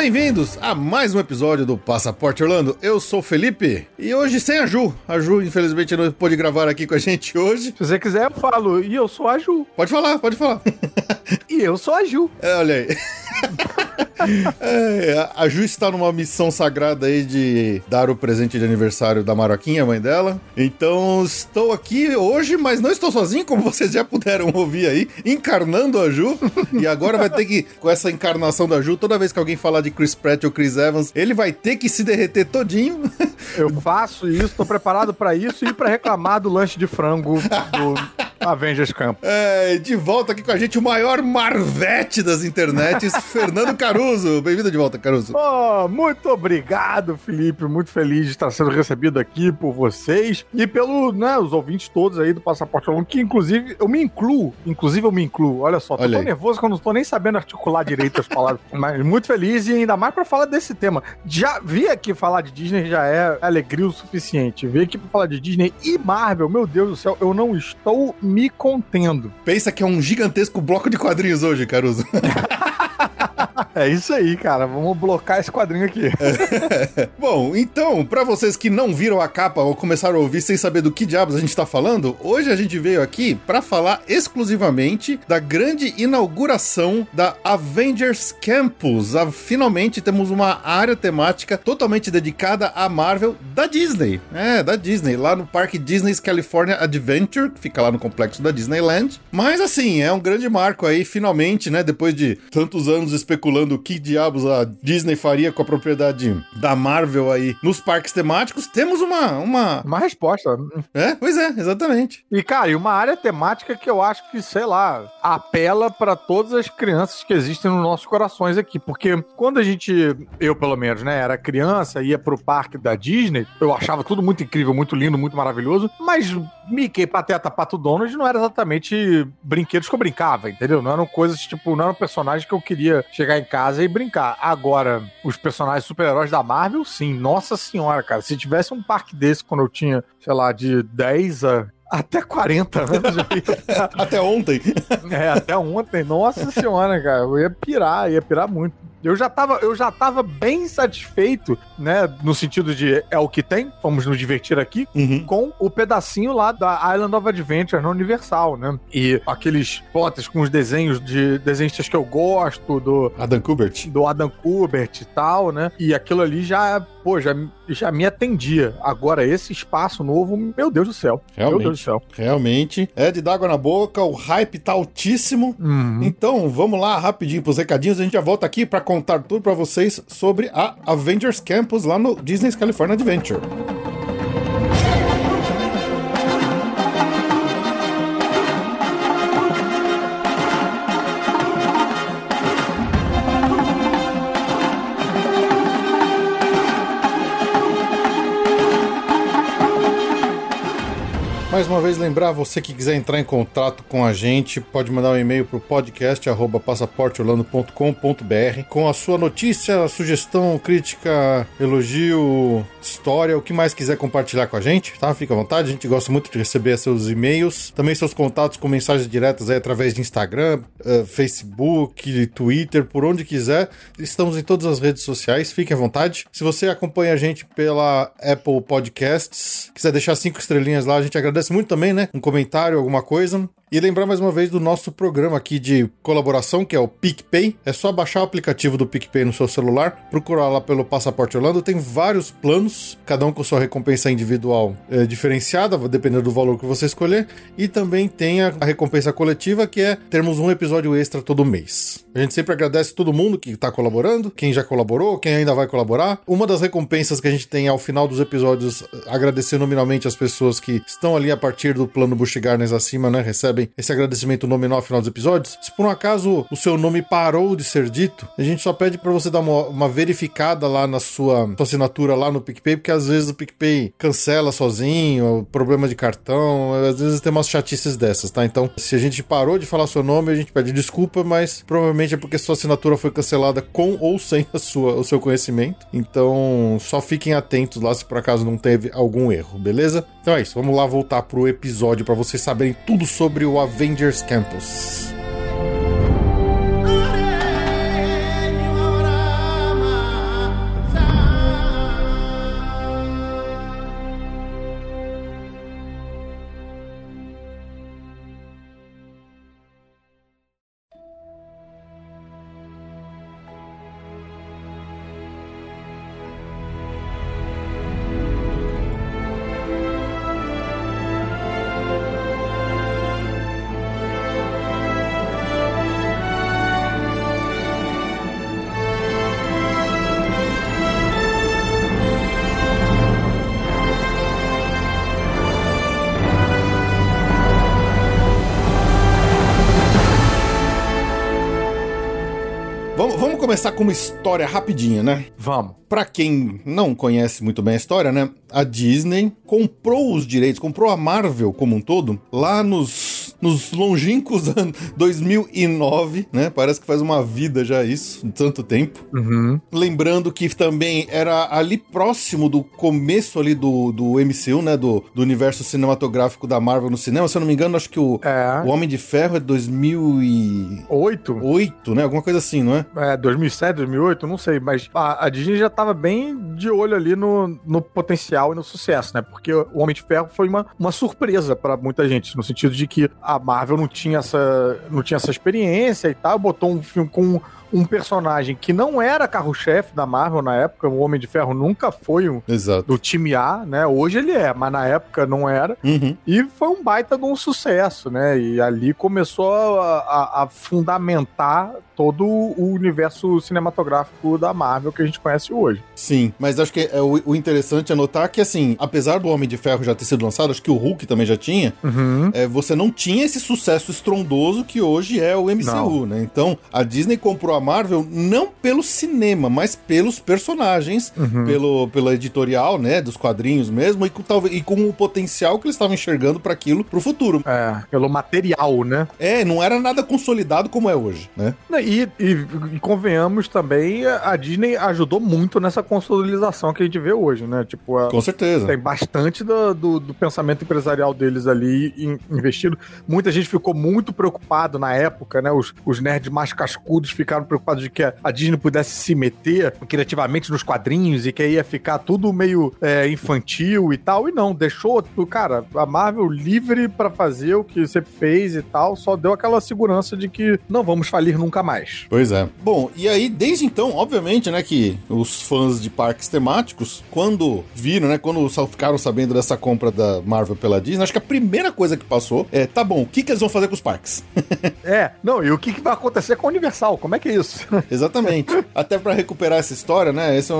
Bem-vindos a mais um episódio do Passaporte Orlando. Eu sou o Felipe e hoje sem a Ju. A Ju, infelizmente, não pôde gravar aqui com a gente hoje. Se você quiser, eu falo. E eu sou a Ju. Pode falar, pode falar. e eu sou a Ju. É, olha aí. É, a Ju está numa missão sagrada aí de dar o presente de aniversário da Maroquinha, mãe dela. Então estou aqui hoje, mas não estou sozinho, como vocês já puderam ouvir aí, encarnando a Ju. E agora vai ter que, com essa encarnação da Ju, toda vez que alguém falar de Chris Pratt ou Chris Evans, ele vai ter que se derreter todinho. Eu faço isso, estou preparado para isso e para reclamar do lanche de frango do Avengers Camp. É, de volta aqui com a gente o maior marvete das internets, Fernando Caruso. Bem-vindo de volta, Caruso. Oh, muito obrigado, Felipe. Muito feliz de estar sendo recebido aqui por vocês e pelo, né, os ouvintes todos aí do Passaporte Longo, que inclusive eu me incluo, inclusive eu me incluo. Olha só, tô Olha tão nervoso que eu não tô nem sabendo articular direito as palavras. Mas muito feliz e ainda mais para falar desse tema. Já vi aqui falar de Disney já é alegria o suficiente. Vir aqui pra falar de Disney e Marvel, meu Deus do céu, eu não estou me contendo. Pensa que é um gigantesco bloco de quadrinhos hoje, Caruso. É isso aí, cara. Vamos blocar esse quadrinho aqui. Bom, então, para vocês que não viram a capa ou começaram a ouvir sem saber do que diabos a gente tá falando, hoje a gente veio aqui para falar exclusivamente da grande inauguração da Avengers Campus. Ah, finalmente temos uma área temática totalmente dedicada à Marvel da Disney. É, da Disney, lá no Parque Disney's California Adventure, que fica lá no complexo da Disneyland. Mas assim, é um grande marco aí, finalmente, né, depois de tantos anos especulando o que diabos a Disney faria com a propriedade da Marvel aí nos parques temáticos, temos uma. Uma, uma resposta. É, pois é, exatamente. E, cara, e uma área temática que eu acho que, sei lá, apela para todas as crianças que existem nos nossos corações aqui. Porque quando a gente, eu pelo menos, né, era criança, ia pro parque da Disney, eu achava tudo muito incrível, muito lindo, muito maravilhoso, mas Mickey, Pateta, Pato Donald não era exatamente brinquedos que eu brincava, entendeu? Não eram coisas, tipo, não eram personagens que eu queria chegar em casa e brincar. Agora, os personagens super-heróis da Marvel, sim. Nossa senhora, cara. Se tivesse um parque desse quando eu tinha, sei lá, de 10 a até 40 anos. até ontem. É, até ontem. Nossa senhora, cara. Eu ia pirar, ia pirar muito. Eu já tava, eu já tava bem satisfeito, né? No sentido de é o que tem, vamos nos divertir aqui, uhum. com o pedacinho lá da Island of Adventure na Universal, né? E aqueles potes com os desenhos de desenhistas que eu gosto, do Adam Kubert. Do Adam Kubert e tal, né? E aquilo ali já, pô, já, já me atendia. Agora, esse espaço novo, meu Deus do céu. Realmente. Meu Deus do céu. Realmente. É de dar água na boca, o hype tá altíssimo. Uhum. Então, vamos lá rapidinho pros recadinhos. A gente já volta aqui para contar tudo para vocês sobre a Avengers Campus lá no Disney's California Adventure. Mais uma vez lembrar, você que quiser entrar em contato com a gente, pode mandar um e-mail para o podcast passaporteorlando.com.br com a sua notícia, sugestão, crítica, elogio, história, o que mais quiser compartilhar com a gente, tá? Fica à vontade, a gente gosta muito de receber seus e-mails, também seus contatos com mensagens diretas aí através de Instagram, uh, Facebook, Twitter, por onde quiser. Estamos em todas as redes sociais, fique à vontade. Se você acompanha a gente pela Apple Podcasts, quiser deixar cinco estrelinhas lá, a gente agradece muito também, né? Um comentário, alguma coisa. E lembrar mais uma vez do nosso programa aqui de colaboração, que é o PicPay. É só baixar o aplicativo do PicPay no seu celular, procurar lá pelo Passaporte Orlando. Tem vários planos, cada um com sua recompensa individual é, diferenciada, dependendo do valor que você escolher. E também tem a, a recompensa coletiva, que é termos um episódio extra todo mês. A gente sempre agradece todo mundo que está colaborando, quem já colaborou, quem ainda vai colaborar. Uma das recompensas que a gente tem ao final dos episódios, agradecer nominalmente as pessoas que estão ali a partir do plano Bush Gardens acima, né? Recebem esse agradecimento nominal ao final dos episódios. Se por um acaso o seu nome parou de ser dito, a gente só pede para você dar uma, uma, verificada lá na sua, sua assinatura lá no PicPay, porque às vezes o PicPay cancela sozinho, problema de cartão, às vezes tem umas chatices dessas, tá? Então, se a gente parou de falar seu nome, a gente pede desculpa, mas provavelmente é porque sua assinatura foi cancelada com ou sem a sua, o seu conhecimento. Então, só fiquem atentos lá se por acaso não teve algum erro, beleza? Então é isso, vamos lá voltar pro episódio para vocês saberem tudo sobre o Avengers Campus. Começar com uma história rapidinha, né? Vamos. Para quem não conhece muito bem a história, né? A Disney comprou os direitos, comprou a Marvel como um todo lá nos, nos longínquos anos 2009, né? Parece que faz uma vida já isso, tanto tempo. Uhum. Lembrando que também era ali próximo do começo ali do, do MCU, né? Do, do universo cinematográfico da Marvel no cinema. Se eu não me engano, acho que o, é. o Homem de Ferro é 2008, 8, né? Alguma coisa assim, não é? É, 2007, 2008, não sei, mas a, a Disney já tava bem de olho ali no, no potencial e no sucesso, né? Porque o Homem de Ferro foi uma, uma surpresa para muita gente, no sentido de que a Marvel não tinha essa, não tinha essa experiência e tal, botou um filme com um personagem que não era carro-chefe da Marvel na época, o Homem de Ferro nunca foi um, Exato. do time A, né? Hoje ele é, mas na época não era. Uhum. E foi um baita de um sucesso, né? E ali começou a, a, a fundamentar todo o universo cinematográfico da Marvel que a gente conhece hoje. Sim, mas acho que é o, o interessante é notar que, assim, apesar do Homem de Ferro já ter sido lançado, acho que o Hulk também já tinha, uhum. é, você não tinha esse sucesso estrondoso que hoje é o MCU, não. né? Então, a Disney comprou a Marvel não pelo cinema, mas pelos personagens, uhum. pelo, pela editorial, né, dos quadrinhos mesmo, e com, talvez, e com o potencial que eles estavam enxergando para aquilo pro futuro. É, pelo material, né? É, não era nada consolidado como é hoje, né? E, e, e convenhamos também, a Disney ajudou muito nessa consolidação que a gente vê hoje, né? Tipo, a, com certeza. Tem bastante do, do, do pensamento empresarial deles ali in, investido. Muita gente ficou muito preocupado na época, né? Os, os nerds mais cascudos ficaram preocupados de que a Disney pudesse se meter criativamente nos quadrinhos e que ia ficar tudo meio é, infantil e tal. E não, deixou, cara, a Marvel livre para fazer o que sempre fez e tal, só deu aquela segurança de que não vamos falir nunca mais. Pois é. Bom, e aí, desde então, obviamente, né, que os fãs de parques temáticos, quando viram, né, quando ficaram sabendo dessa compra da Marvel pela Disney, acho que a primeira coisa que passou é, tá bom, o que, que eles vão fazer com os parques? é, não, e o que, que vai acontecer com a Universal? Como é que é isso? Isso. Exatamente. Até para recuperar essa história, né? Esse, é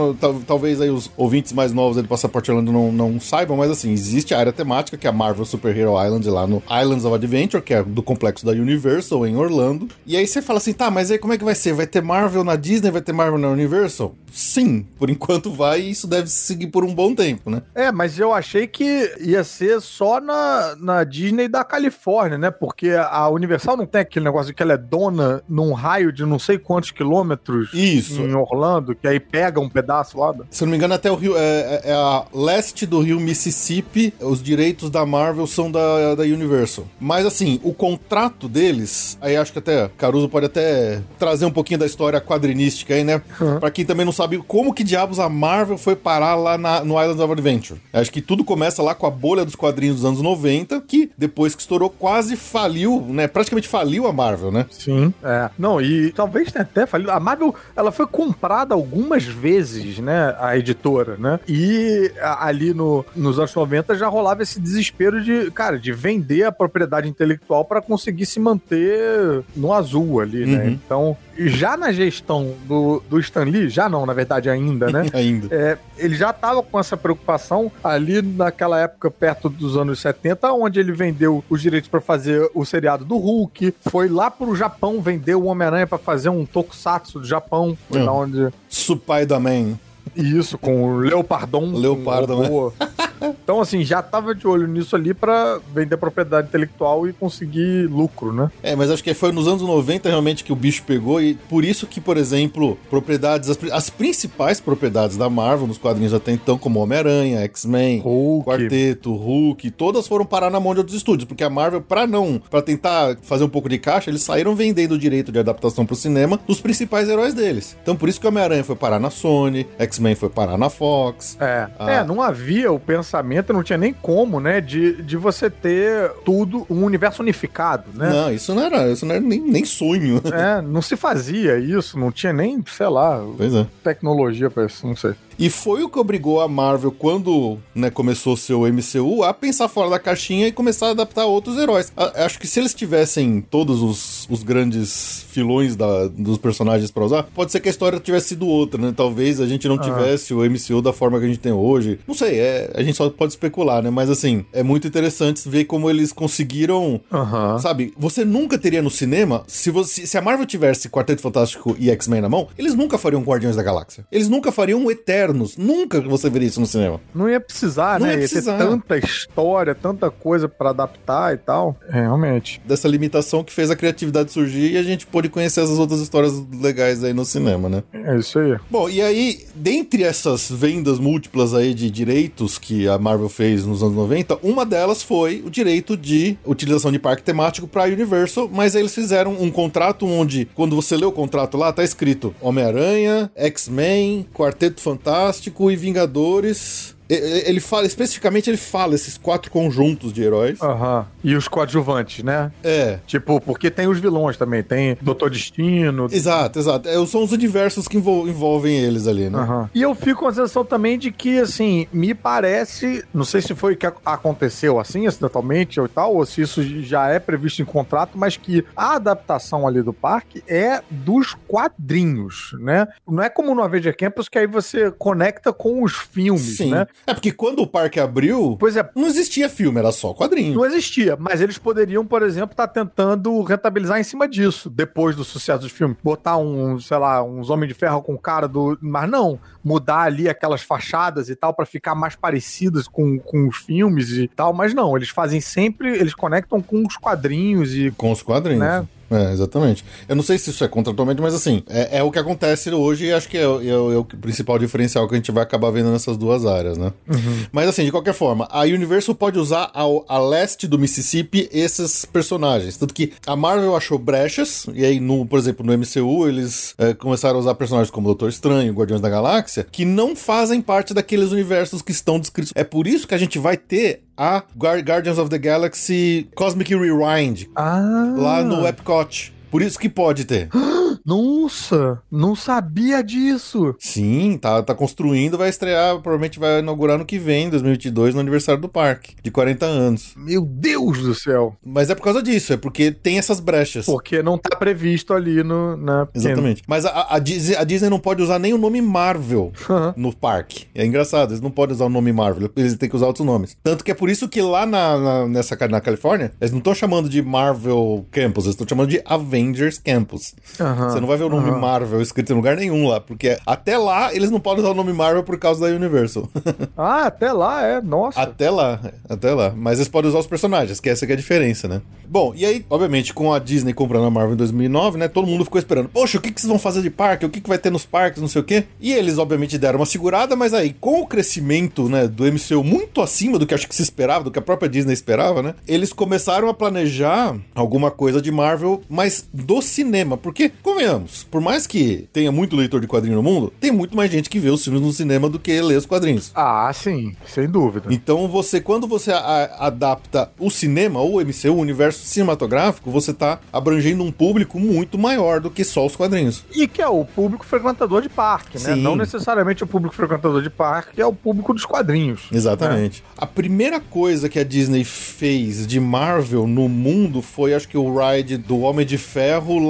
talvez aí os ouvintes mais novos do Passaporte Orlando não, não saibam, mas assim, existe a área temática, que é a Marvel Super Hero Island, lá no Islands of Adventure, que é do complexo da Universal em Orlando. E aí você fala assim, tá, mas aí como é que vai ser? Vai ter Marvel na Disney, vai ter Marvel na Universal? Sim, por enquanto vai e isso deve seguir por um bom tempo, né? É, mas eu achei que ia ser só na, na Disney da Califórnia, né? Porque a Universal não tem aquele negócio de que ela é dona num raio de não sei quantos quilômetros Isso. em Orlando, que aí pega um pedaço lá. Se eu não me engano, até o rio. É, é, é a leste do rio Mississippi, os direitos da Marvel são da, da Universal. Mas assim, o contrato deles, aí acho que até Caruso pode até trazer um pouquinho da história quadrinística aí, né? Uhum. Pra quem também não sabe como que diabos a Marvel foi parar lá na, no Island of Adventure. Acho que tudo começa lá com a bolha dos quadrinhos dos anos 90, que depois que estourou, quase faliu, né? Praticamente faliu a Marvel, né? Sim, é. Não, e talvez até falido. A Marvel, ela foi comprada algumas vezes, né? A editora, né? E ali no, nos anos 90 já rolava esse desespero de, cara, de vender a propriedade intelectual para conseguir se manter no azul ali, né? Uhum. Então, já na gestão do, do Stan Lee, já não, na verdade, ainda, né? ainda. É, ele já estava com essa preocupação ali naquela época, perto dos anos 70, onde ele vendeu os direitos para fazer o seriado do Hulk, foi lá pro Japão vender o Homem-Aranha para fazer um tokusatsu do Japão, foi lá onde... Spider-Man. Isso, com o Leopardon. Leopardon, um Então, assim, já tava de olho nisso ali para vender propriedade intelectual e conseguir lucro, né? É, mas acho que foi nos anos 90 realmente que o bicho pegou e por isso que, por exemplo, propriedades, as, as principais propriedades da Marvel nos quadrinhos até então, como Homem-Aranha, X-Men, Quarteto, Hulk, todas foram parar na mão de outros estúdios, porque a Marvel, para não, para tentar fazer um pouco de caixa, eles saíram vendendo o direito de adaptação pro cinema dos principais heróis deles. Então, por isso que Homem-Aranha foi parar na Sony, X-Men foi parar na Fox. É, a... é, não havia o pensamento não tinha nem como, né, de, de você ter tudo, um universo unificado, né? Não, isso não era, isso não era nem, nem sonho. É, não se fazia isso, não tinha nem, sei lá, é. tecnologia para isso, não sei. E foi o que obrigou a Marvel, quando né, começou seu MCU, a pensar fora da caixinha e começar a adaptar outros heróis. A, acho que se eles tivessem todos os, os grandes filões da, dos personagens para usar, pode ser que a história tivesse sido outra, né? Talvez a gente não ah. tivesse o MCU da forma que a gente tem hoje. Não sei, é, a gente só pode especular, né? Mas assim, é muito interessante ver como eles conseguiram. Uhum. Sabe, você nunca teria no cinema, se, você, se a Marvel tivesse Quarteto Fantástico e X-Men na mão, eles nunca fariam Guardiões da Galáxia. Eles nunca fariam um Eterno Eternos. Nunca você veria isso no cinema. Não ia precisar, não né? Ia, precisar. ia ter tanta história, tanta coisa para adaptar e tal. Realmente. Dessa limitação que fez a criatividade surgir e a gente pôde conhecer essas outras histórias legais aí no cinema, né? É isso aí. Bom, e aí, dentre essas vendas múltiplas aí de direitos que a Marvel fez nos anos 90, uma delas foi o direito de utilização de parque temático para Universal, mas aí eles fizeram um contrato onde, quando você lê o contrato lá, tá escrito Homem-Aranha, X-Men, Quarteto Fantástico, Fantástico e Vingadores ele fala, especificamente, ele fala esses quatro conjuntos de heróis. Aham. Uhum. E os coadjuvantes, né? É. Tipo, porque tem os vilões também. Tem Doutor Destino. Exato, exato. É, são os universos que envolvem eles ali, né? Uhum. E eu fico com a sensação também de que, assim, me parece. Não sei se foi o que aconteceu assim, acidentalmente ou tal, ou se isso já é previsto em contrato, mas que a adaptação ali do parque é dos quadrinhos, né? Não é como no Avenger Campus que aí você conecta com os filmes, Sim. né? É porque quando o parque abriu, pois é, não existia filme, era só quadrinho. Não existia, mas eles poderiam, por exemplo, estar tá tentando rentabilizar em cima disso, depois do sucesso dos filmes. Botar um, sei lá, uns Homem de Ferro com cara do. Mas não, mudar ali aquelas fachadas e tal para ficar mais parecidas com, com os filmes e tal. Mas não, eles fazem sempre, eles conectam com os quadrinhos e. Com os quadrinhos. Né? É, exatamente. Eu não sei se isso é contratualmente, mas assim, é, é o que acontece hoje e acho que é, é, é, o principal diferencial que a gente vai acabar vendo nessas duas áreas, né? Uhum. Mas assim, de qualquer forma, a Universal pode usar ao, a leste do Mississippi esses personagens. Tanto que a Marvel achou brechas, e aí, no, por exemplo, no MCU, eles é, começaram a usar personagens como Doutor Estranho, Guardiões da Galáxia, que não fazem parte daqueles universos que estão descritos. É por isso que a gente vai ter a Guardians of the Galaxy Cosmic Rewind ah. lá no Epcot. Por isso que pode ter. Nossa, não sabia disso. Sim, tá, tá construindo, vai estrear, provavelmente vai inaugurar no que vem, 2022, no aniversário do parque, de 40 anos. Meu Deus do céu. Mas é por causa disso, é porque tem essas brechas. Porque não tá previsto ali no, na... Exatamente. Mas a, a, Disney, a Disney não pode usar nem o nome Marvel uhum. no parque. É engraçado, eles não podem usar o nome Marvel, eles têm que usar outros nomes. Tanto que é por isso que lá na, na nessa, na Califórnia, eles não estão chamando de Marvel Campus, eles estão chamando de Avengers Avengers Campus. Uhum, Você não vai ver o nome uhum. Marvel escrito em lugar nenhum lá, porque até lá eles não podem usar o nome Marvel por causa da Universal. ah, até lá, é, nossa. Até lá, até lá. Mas eles podem usar os personagens, que essa que é a diferença, né? Bom, e aí, obviamente, com a Disney comprando a Marvel em 2009, né, todo mundo ficou esperando, poxa, o que, que vocês vão fazer de parque? O que, que vai ter nos parques, não sei o quê? E eles, obviamente, deram uma segurada, mas aí, com o crescimento, né, do MCU muito acima do que acho que se esperava, do que a própria Disney esperava, né, eles começaram a planejar alguma coisa de Marvel, mas do cinema. Porque, convenhamos, por mais que tenha muito leitor de quadrinho no mundo, tem muito mais gente que vê os filmes no cinema do que lê os quadrinhos. Ah, sim, sem dúvida. Então você, quando você adapta o cinema, ou o MCU, o universo cinematográfico, você tá abrangendo um público muito maior do que só os quadrinhos. E que é o público frequentador de parque, né? Sim. Não necessariamente o público frequentador de parque é o público dos quadrinhos. Exatamente. A primeira coisa que a Disney fez de Marvel no mundo foi, acho que, o ride do Homem de Ferro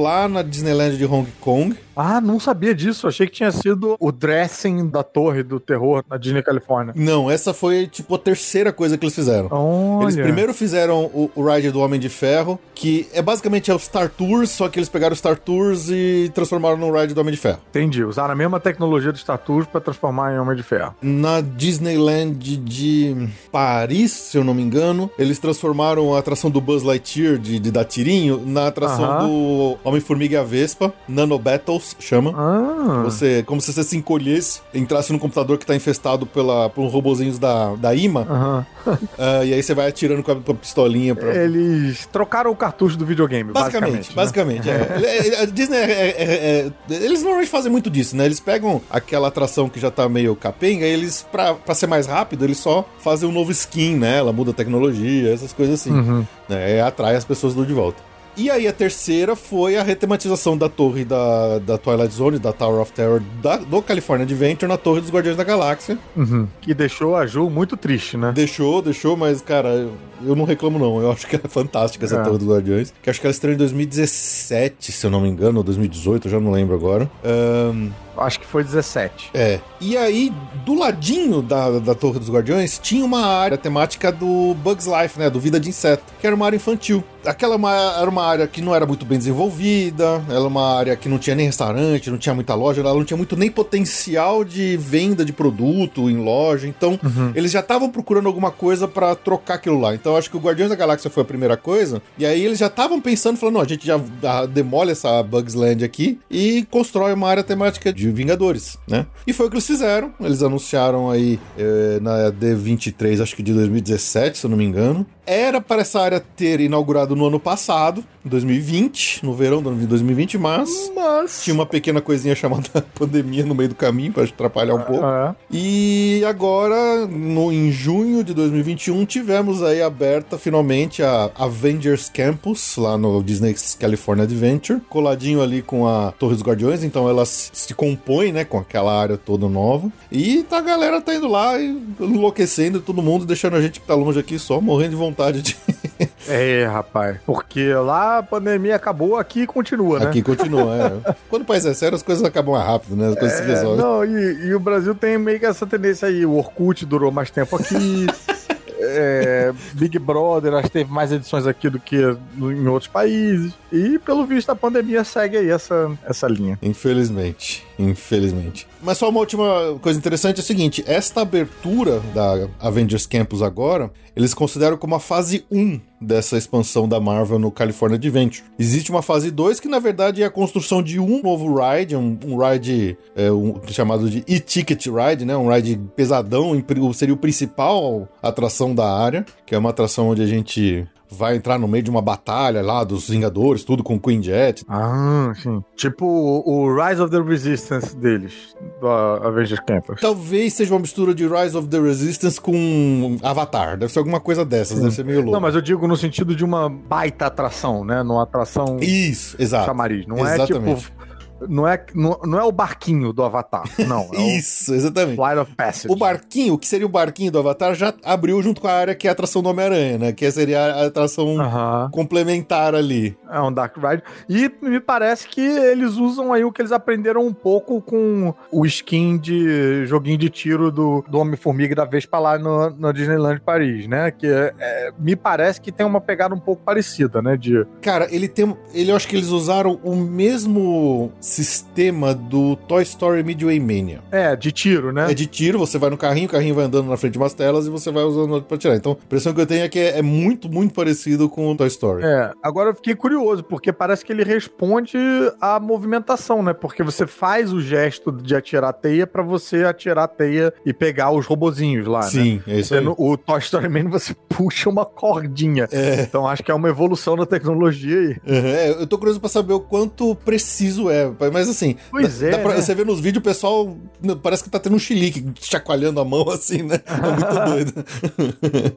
lá na Disneyland de Hong Kong. Ah, não sabia disso. Achei que tinha sido o dressing da torre do terror na Disney Califórnia. Não, essa foi, tipo, a terceira coisa que eles fizeram. Olha. Eles primeiro fizeram o, o ride do Homem de Ferro, que é basicamente é o Star Tours, só que eles pegaram o Star Tours e transformaram no ride do Homem de Ferro. Entendi. Usaram a mesma tecnologia do Star Tours pra transformar em Homem de Ferro. Na Disneyland de Paris, se eu não me engano, eles transformaram a atração do Buzz Lightyear de, de dar tirinho na atração Aham. do Homem-Formiga e a Vespa, Nano Battles, chama. Ah. Você, como se você se encolhesse, entrasse no computador que tá infestado pela, por robozinhos da, da IMA, Aham. ah, e aí você vai atirando com a, com a pistolinha pra, Eles trocaram o cartucho do videogame, Basicamente, basicamente. né? basicamente, é. A Disney é, é- é- é- Eles normalmente fazem muito disso, né? Eles pegam aquela atração que já tá meio capenga, e eles, pra, pra ser mais rápido, eles só fazem um novo skin, né? Ela muda a tecnologia, essas coisas assim. Uhum. Né? E atrai as pessoas do de volta. E aí a terceira foi a retematização da torre da, da Twilight Zone, da Tower of Terror da- do California Adventure na torre dos Guardiões da Galáxia. Uhum. Que deixou a Ju muito triste, né? Deixou, deixou, mas, cara, eu, não reclamo, não. Eu acho que é fantástica essa É. Torre dos Guardiões. Que acho que ela estreou em 2017, se eu não me engano, ou 2018, eu já não lembro agora. Ahn, Acho que foi 17. é. E aí, do ladinho da, da Torre dos Guardiões, tinha uma área temática do Bugs Life, né? Do Vida de Inseto, que era uma área infantil. Aquela uma- era uma área que não era muito bem desenvolvida, era uma área que não tinha nem restaurante, não tinha muita loja, ela não tinha muito nem potencial de venda de produto em loja. Então, eles já estavam procurando alguma coisa pra trocar aquilo lá. Então, acho que o Guardiões da Galáxia foi a primeira coisa. E aí, eles já estavam pensando, falando: não, a gente já ah, demole essa Bugs Land aqui e constrói uma área temática de Vingadores, né? E foi o que eles fizeram. Eles anunciaram aí eh, na D23, acho que de 2017, se eu não me engano. Era para essa área ter inaugurado no ano passado, em 2020, no verão do ano de 2020, mas Mas. tinha uma pequena coisinha chamada pandemia no meio do caminho para atrapalhar um pouco. É. E agora, no, em junho de 2021, tivemos aí aberta finalmente a Avengers Campus, lá no Disney's California Adventure, coladinho ali com a Torre dos Guardiões, então ela se se compõe, né, com aquela área toda nova. E tá, a galera tá indo lá e enlouquecendo todo mundo, deixando a gente que tá longe aqui só morrendo de vontade de. É, rapaz. Porque lá a pandemia acabou, aqui continua, né? aqui continua, é. Quando o país é sério, as coisas acabam mais rápido, né? As coisas se É, resolvem. não, e, e o Brasil tem meio que essa tendência aí. O Orkut durou mais tempo aqui. é, Big Brother, acho que teve mais edições aqui do que em outros países. E, pelo visto, a pandemia segue aí essa, essa linha. Infelizmente, infelizmente. Mas só uma última coisa interessante é o seguinte: esta abertura da Avengers Campus agora, eles consideram como a fase 1 dessa expansão da Marvel no California Adventure. Existe uma fase 2 que, na verdade, é a construção de um novo ride, um, um ride é, um- chamado de e-ticket ride, né? Um ride pesadão, seria o principal atração da área, que é uma atração onde a gente vai entrar no meio de uma batalha lá dos Vingadores, tudo com Queen Jet, Ah, sim. Tipo o, o Rise of the Resistance deles, do Avengers Campus. Talvez seja uma mistura de Rise of the Resistance com Avatar. Deve ser alguma coisa dessas, deve ser meio louco. Não, mas eu digo no sentido de uma baita atração, né? Numa atração Isso, exato. chamariz. Não Exatamente. é tipo. Não é, não, não é o barquinho do Avatar. Não. É Isso, exatamente. o Flight of Passage. O barquinho, o que seria o barquinho do Avatar, já abriu junto com a área que é a atração do Homem-Aranha, né? Que seria a atração Aham. complementar ali. É um Dark Ride. E me parece que eles usam aí o que eles aprenderam um pouco com o skin de joguinho de tiro do, do Homem-Formiga e da Vespa lá no, no Disneyland Paris, né? Que é- é, me parece que tem uma pegada um pouco parecida, né? De. Cara, ele tem. Ele, eu acho que eles usaram o mesmo sistema do Toy Story Midway Mania. É, de tiro, né? É de tiro, você vai no carrinho, o carrinho vai andando na frente de umas telas e você vai usando outro pra tirar. Então, a impressão que eu tenho é que é, é muito, muito parecido com o Toy Story. É, agora eu fiquei curioso, porque parece que ele responde à movimentação, né? Porque você faz o gesto de atirar a teia pra você atirar a teia e pegar os robozinhos lá, né? Sim, é isso aí. o Toy Story Man você puxa uma cordinha. É. Então acho que é uma evolução da tecnologia aí. Uhum, é, eu tô curioso pra saber o quanto preciso é. Mas assim, Pois dá- é, pra- né? você vê nos vídeos o pessoal parece que tá tendo um chilique, chacoalhando a mão assim, né? É muito doido.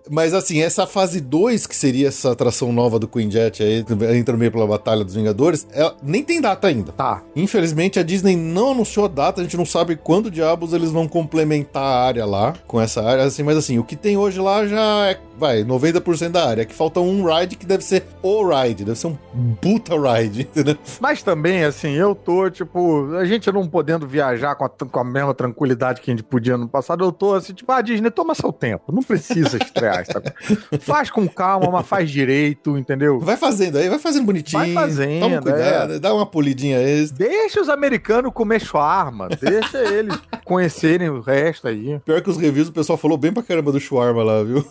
mas assim, essa fase 2, que seria essa atração nova do Queen Jet aí, entra meio pela Batalha dos Vingadores, ela nem tem data ainda. Tá. Infelizmente, a Disney não anunciou a data, a gente não sabe quando diabos eles vão complementar a área lá, com essa área, assim, mas assim, o que tem hoje lá já é, vai, 90% da área, que falta um ride que deve ser o ride, deve ser um puta ride, entendeu? Mas também, assim, eu tô, tipo, a gente não podendo viajar com a, com a mesma tranquilidade que a gente podia no passado, eu tô assim, tipo, ah, Disney, toma seu tempo, não precisa estrear, sabe? Faz com calma, mas faz direito, entendeu? Vai fazendo aí, vai fazendo bonitinho. Vai fazendo, Toma cuidado, dá uma polidinha extra. Deixa os americanos comer shawarma, deixa eles conhecerem o resto aí. Pior que os reviews, o pessoal falou bem pra caramba do shawarma lá, viu?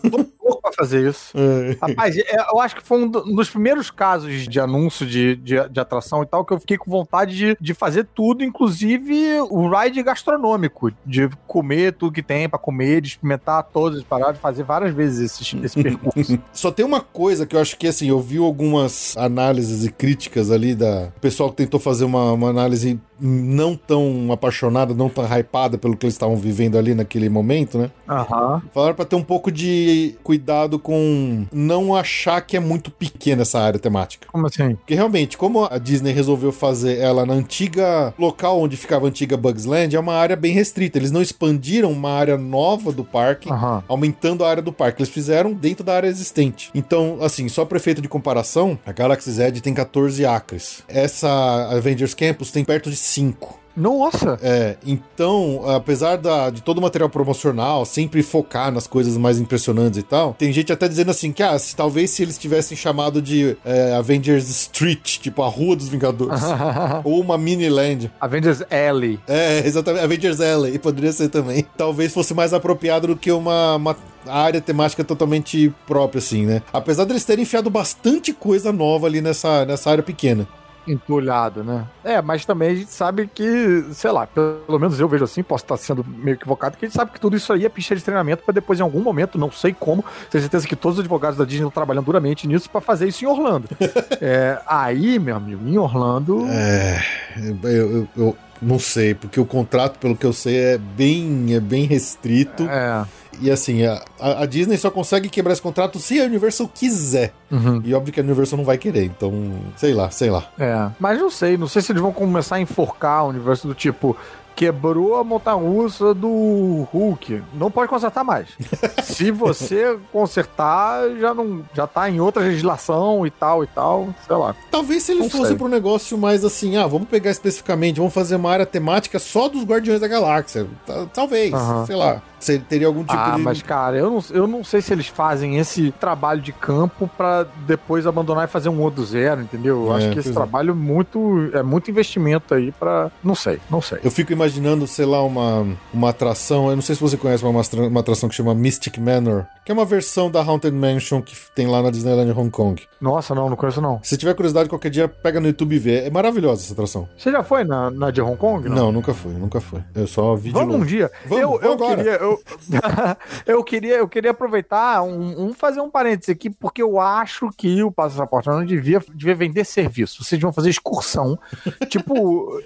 Fazer isso. É. Rapaz, é, eu acho que foi um do- dos primeiros casos de anúncio de, de, de atração e tal que eu fiquei com vontade de, de fazer tudo, inclusive o ride gastronômico, de comer tudo que tem pra comer, de experimentar todas as paradas, fazer várias vezes esse, esse percurso. Só tem uma coisa que eu acho que, assim, eu vi algumas análises e críticas ali da o pessoal que tentou fazer uma, uma análise não tão apaixonada, não tão hypada pelo que eles estavam vivendo ali naquele momento, né? Aham. Falaram pra ter um pouco de cuidado com não achar que é muito pequena essa área temática. Como assim? Porque realmente, como a Disney resolveu fazer ela na antiga local onde ficava a antiga Bugs Land, é uma área bem restrita. Eles não expandiram uma área nova do parque, Aham. aumentando a área do parque. Eles fizeram dentro da área existente. Então, assim, só para efeito de comparação, a Galaxy's Edge tem 14 acres. Essa Avengers Campus tem perto de 5. Nossa! É, então, apesar da- de todo o material promocional sempre focar nas coisas mais impressionantes e tal, tem gente até dizendo assim que, ah, se- talvez se eles tivessem chamado de é, Avengers Street, tipo a Rua dos Vingadores, ou uma mini land. Avengers Alley. É, exatamente, Avengers Alley, poderia ser também. Talvez fosse mais apropriado do que uma, uma área temática totalmente própria, assim, né? Apesar deles terem enfiado bastante coisa nova ali nessa, nessa área pequena. Entulhado, né? É, mas também a gente sabe que, sei lá, pelo menos eu vejo assim, posso estar sendo meio equivocado, que a gente sabe que tudo isso aí é pista de treinamento para depois, em algum momento, não sei como, tenho certeza que todos os advogados da Disney estão trabalhando duramente nisso para fazer isso em Orlando. É, aí, meu amigo, em Orlando. É, eu, eu- eu não sei, porque o contrato, pelo que eu sei, é bem, é bem restrito. É. E assim, a, a Disney só consegue quebrar esse contrato se a Universal quiser. uhum. E óbvio que a Universal não vai querer, então, sei lá, sei lá. É, mas não sei, não sei se eles vão começar a enforcar o universo do tipo. Quebrou a montanha-russa do Hulk. Não pode consertar mais. se você consertar, já não já tá em outra legislação e tal e tal, sei lá. Talvez se eles fossem para um negócio mais assim, ah, vamos pegar especificamente, vamos fazer uma área temática só dos Guardiões da Galáxia. Ta- Talvez, sei lá. Teria algum tipo ah, de. mas cara, eu não, eu não sei se eles fazem esse trabalho de campo pra depois abandonar e fazer um outro zero, entendeu? Eu É, acho que esse é. trabalho é muito é muito investimento aí pra. não sei, não sei. Eu fico imaginando, sei lá, uma, uma atração. Eu não sei se você conhece uma, uma atração que chama Mystic Manor, que é uma versão da Haunted Mansion que tem lá na Disneyland Hong Kong. Nossa, não, não conheço não. Se tiver curiosidade, qualquer dia pega no YouTube e vê. É maravilhosa essa atração. Você já foi na, na de Hong Kong? Não, nunca fui, nunca fui. Eu só vi de Vamos um longe. dia. Vamos, eu, vamos eu agora. queria, eu, eu queria, eu queria aproveitar um, um- fazer um parênteses aqui porque eu acho que o passaporte não devia, devia vender serviço. Vocês vão fazer excursão, tipo,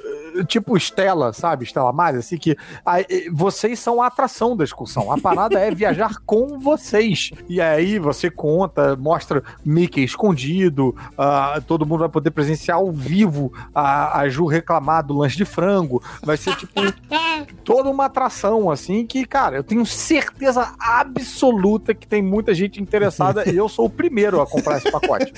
tipo Estela, sabe, Estela Maris, assim que eh, vocês são a atração da excursão. A parada é viajar com vocês. E aí você conta, mostra Mickey escondido, ah, todo mundo vai poder presenciar ao vivo a, a Ju reclamar do lanche de frango. Vai ser tipo toda uma atração, assim, que, cara, eu tenho certeza absoluta que tem muita gente interessada e eu sou o primeiro a comprar esse pacote.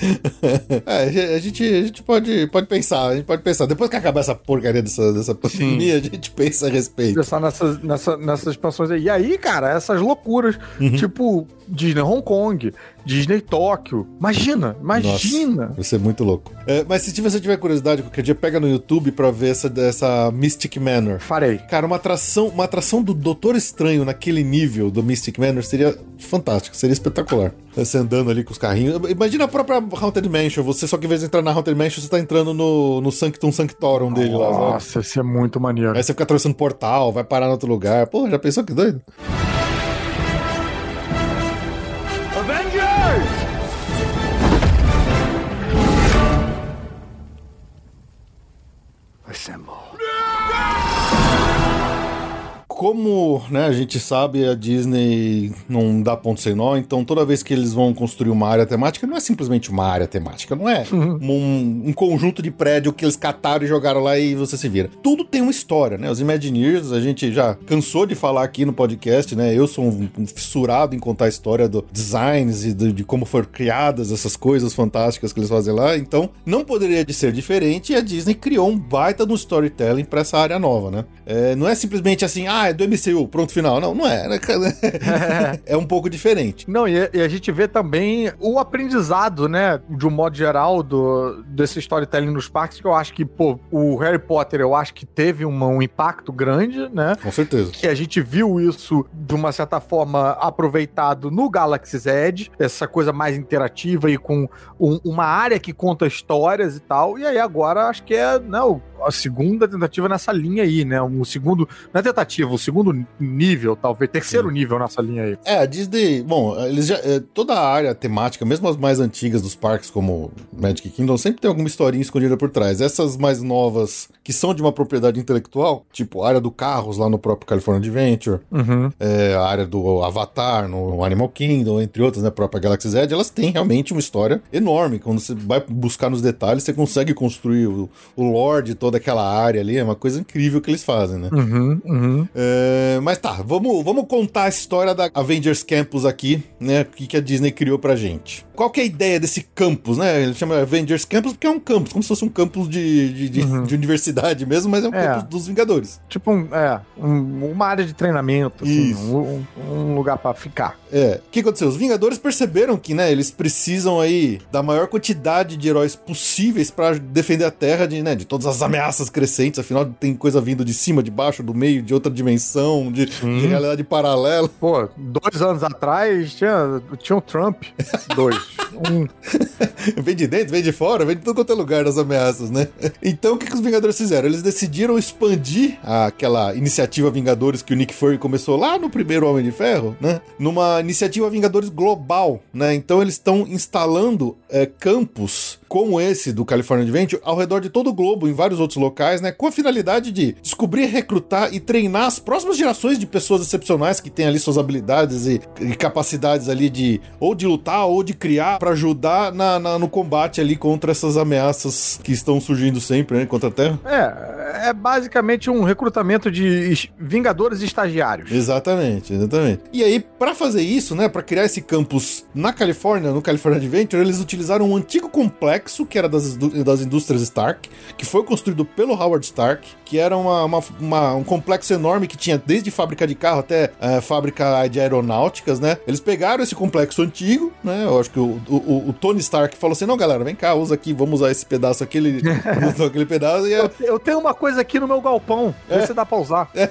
É, a gente, a gente pode, pode pensar, a gente pode pensar. Depois que acabar essa porcaria dessa, dessa pandemia, a gente pensa a respeito. Pensar nessas, nessa, nessas expansões aí. E aí, cara, essas loucuras, tipo Disney Hong Kong, Disney Tóquio. Imagina, imagina. Nossa, vai ser muito louco. É, mas se você tiver curiosidade, qualquer dia pega no YouTube pra ver essa, essa Mystic Manor. Farei. Cara, uma atração, uma atração do Doutor Estranho naquele nível do Mystic Manor seria fantástico, seria espetacular. Você andando ali com os carrinhos. Imagina a própria Haunted Mansion, você só que em vez de entrar na Haunted Mansion, você tá entrando no, no Sanctum Sanctorum dele Nossa, lá. Nossa, isso é muito maneiro. Aí você fica atravessando portal, vai parar em outro lugar. Pô, já pensou que doido? Como né, a gente sabe, a Disney não dá ponto sem nó, então toda vez que eles vão construir uma área temática, não é simplesmente uma área temática, não é uhum. um, um, conjunto de prédio que eles cataram e jogaram lá e você se vira. Tudo tem uma história, né? Os Imagineers, a gente já cansou de falar aqui no podcast, né? Eu sou um, um fissurado em contar a história do designs e de, de como foram criadas essas coisas fantásticas que eles fazem lá, então não poderia de ser diferente e a Disney criou um baita no storytelling para essa área nova, né? É, não é simplesmente assim, ah, é do MCU, pronto, final. Não, não é, né? é um pouco diferente. Não, e, e, a gente vê também o aprendizado, né, de um modo geral, do, desse storytelling nos parques, que eu acho que, pô, o Harry Potter, eu acho que teve uma, um impacto grande, né? Com certeza. Que a gente viu isso, de uma certa forma, aproveitado no Galaxy's Edge, essa coisa mais interativa e com um, uma área que conta histórias e tal. E aí agora acho que é, né, a segunda tentativa nessa linha aí, né? O segundo, não é tentativa, o segundo nível, talvez, terceiro Sim. nível nessa linha aí. É, a Disney, bom, eles já, é, toda a área temática, mesmo as mais antigas dos parques, como Magic Kingdom, sempre tem alguma historinha escondida por trás. Essas mais novas, que são de uma propriedade intelectual, tipo a área do carros lá no próprio California Adventure, uhum. é, a área do Avatar no Animal Kingdom, entre outras, né? A própria Galaxy Z, elas têm realmente uma história enorme. Quando você vai buscar nos detalhes, você consegue construir o, o lore todo toda aquela área ali, é uma coisa incrível que eles fazem, né? Uhum, uhum. É, mas tá, vamos, vamos contar a história da Avengers Campus aqui, né? O que a Disney criou pra gente. Qual que é a ideia desse campus, né? Ele chama Avengers Campus porque é um campus, como se fosse um campus de, de, de, uhum. de universidade mesmo, mas é um é. campus dos Vingadores. Tipo, um, é, um, uma área de treinamento, assim, um, um, lugar para ficar. É. O que aconteceu? Os Vingadores perceberam que, né, eles precisam aí da maior quantidade de heróis possíveis para defender a Terra de, né, de todas as ameaças crescentes, afinal tem coisa vindo de cima, de baixo, do meio, de outra dimensão, de, de realidade paralela. Pô, dois anos atrás tinha, tinha um Trump. Dois. um. vem de dentro, vem de fora, vem de todo quanto é lugar das ameaças, né? Então o que, que os Vingadores fizeram? Eles decidiram expandir aquela iniciativa Vingadores que o Nick Fury começou lá no primeiro Homem de Ferro, né? Numa iniciativa Vingadores global, né? Então eles estão instalando é, campos como esse do California Adventure ao redor de todo o globo, em vários outros locais, né? Com a finalidade de descobrir, recrutar e treinar as próximas gerações de pessoas excepcionais que têm ali suas habilidades e, e capacidades ali de ou de lutar ou de criar para ajudar na, na, no combate ali contra essas ameaças que estão surgindo sempre, né? Contra a Terra. É, é basicamente um recrutamento de vingadores estagiários. Exatamente, exatamente. E aí, para fazer isso, né? Para criar esse campus na Califórnia, no California Adventure, eles utilizaram um antigo complexo complexo que era das, das indústrias Stark, que foi construído pelo Howard Stark, que era uma, uma, uma, um complexo enorme que tinha desde fábrica de carro até é, fábrica de aeronáuticas, né? Eles pegaram esse complexo antigo, né? Eu acho que o, o, o Tony Stark falou assim: não, galera, vem cá, usa aqui, vamos usar esse pedaço aqui. Ele usou aquele pedaço e. Eu, eu, tenho uma coisa aqui no meu galpão, é. você dá pra usar. É.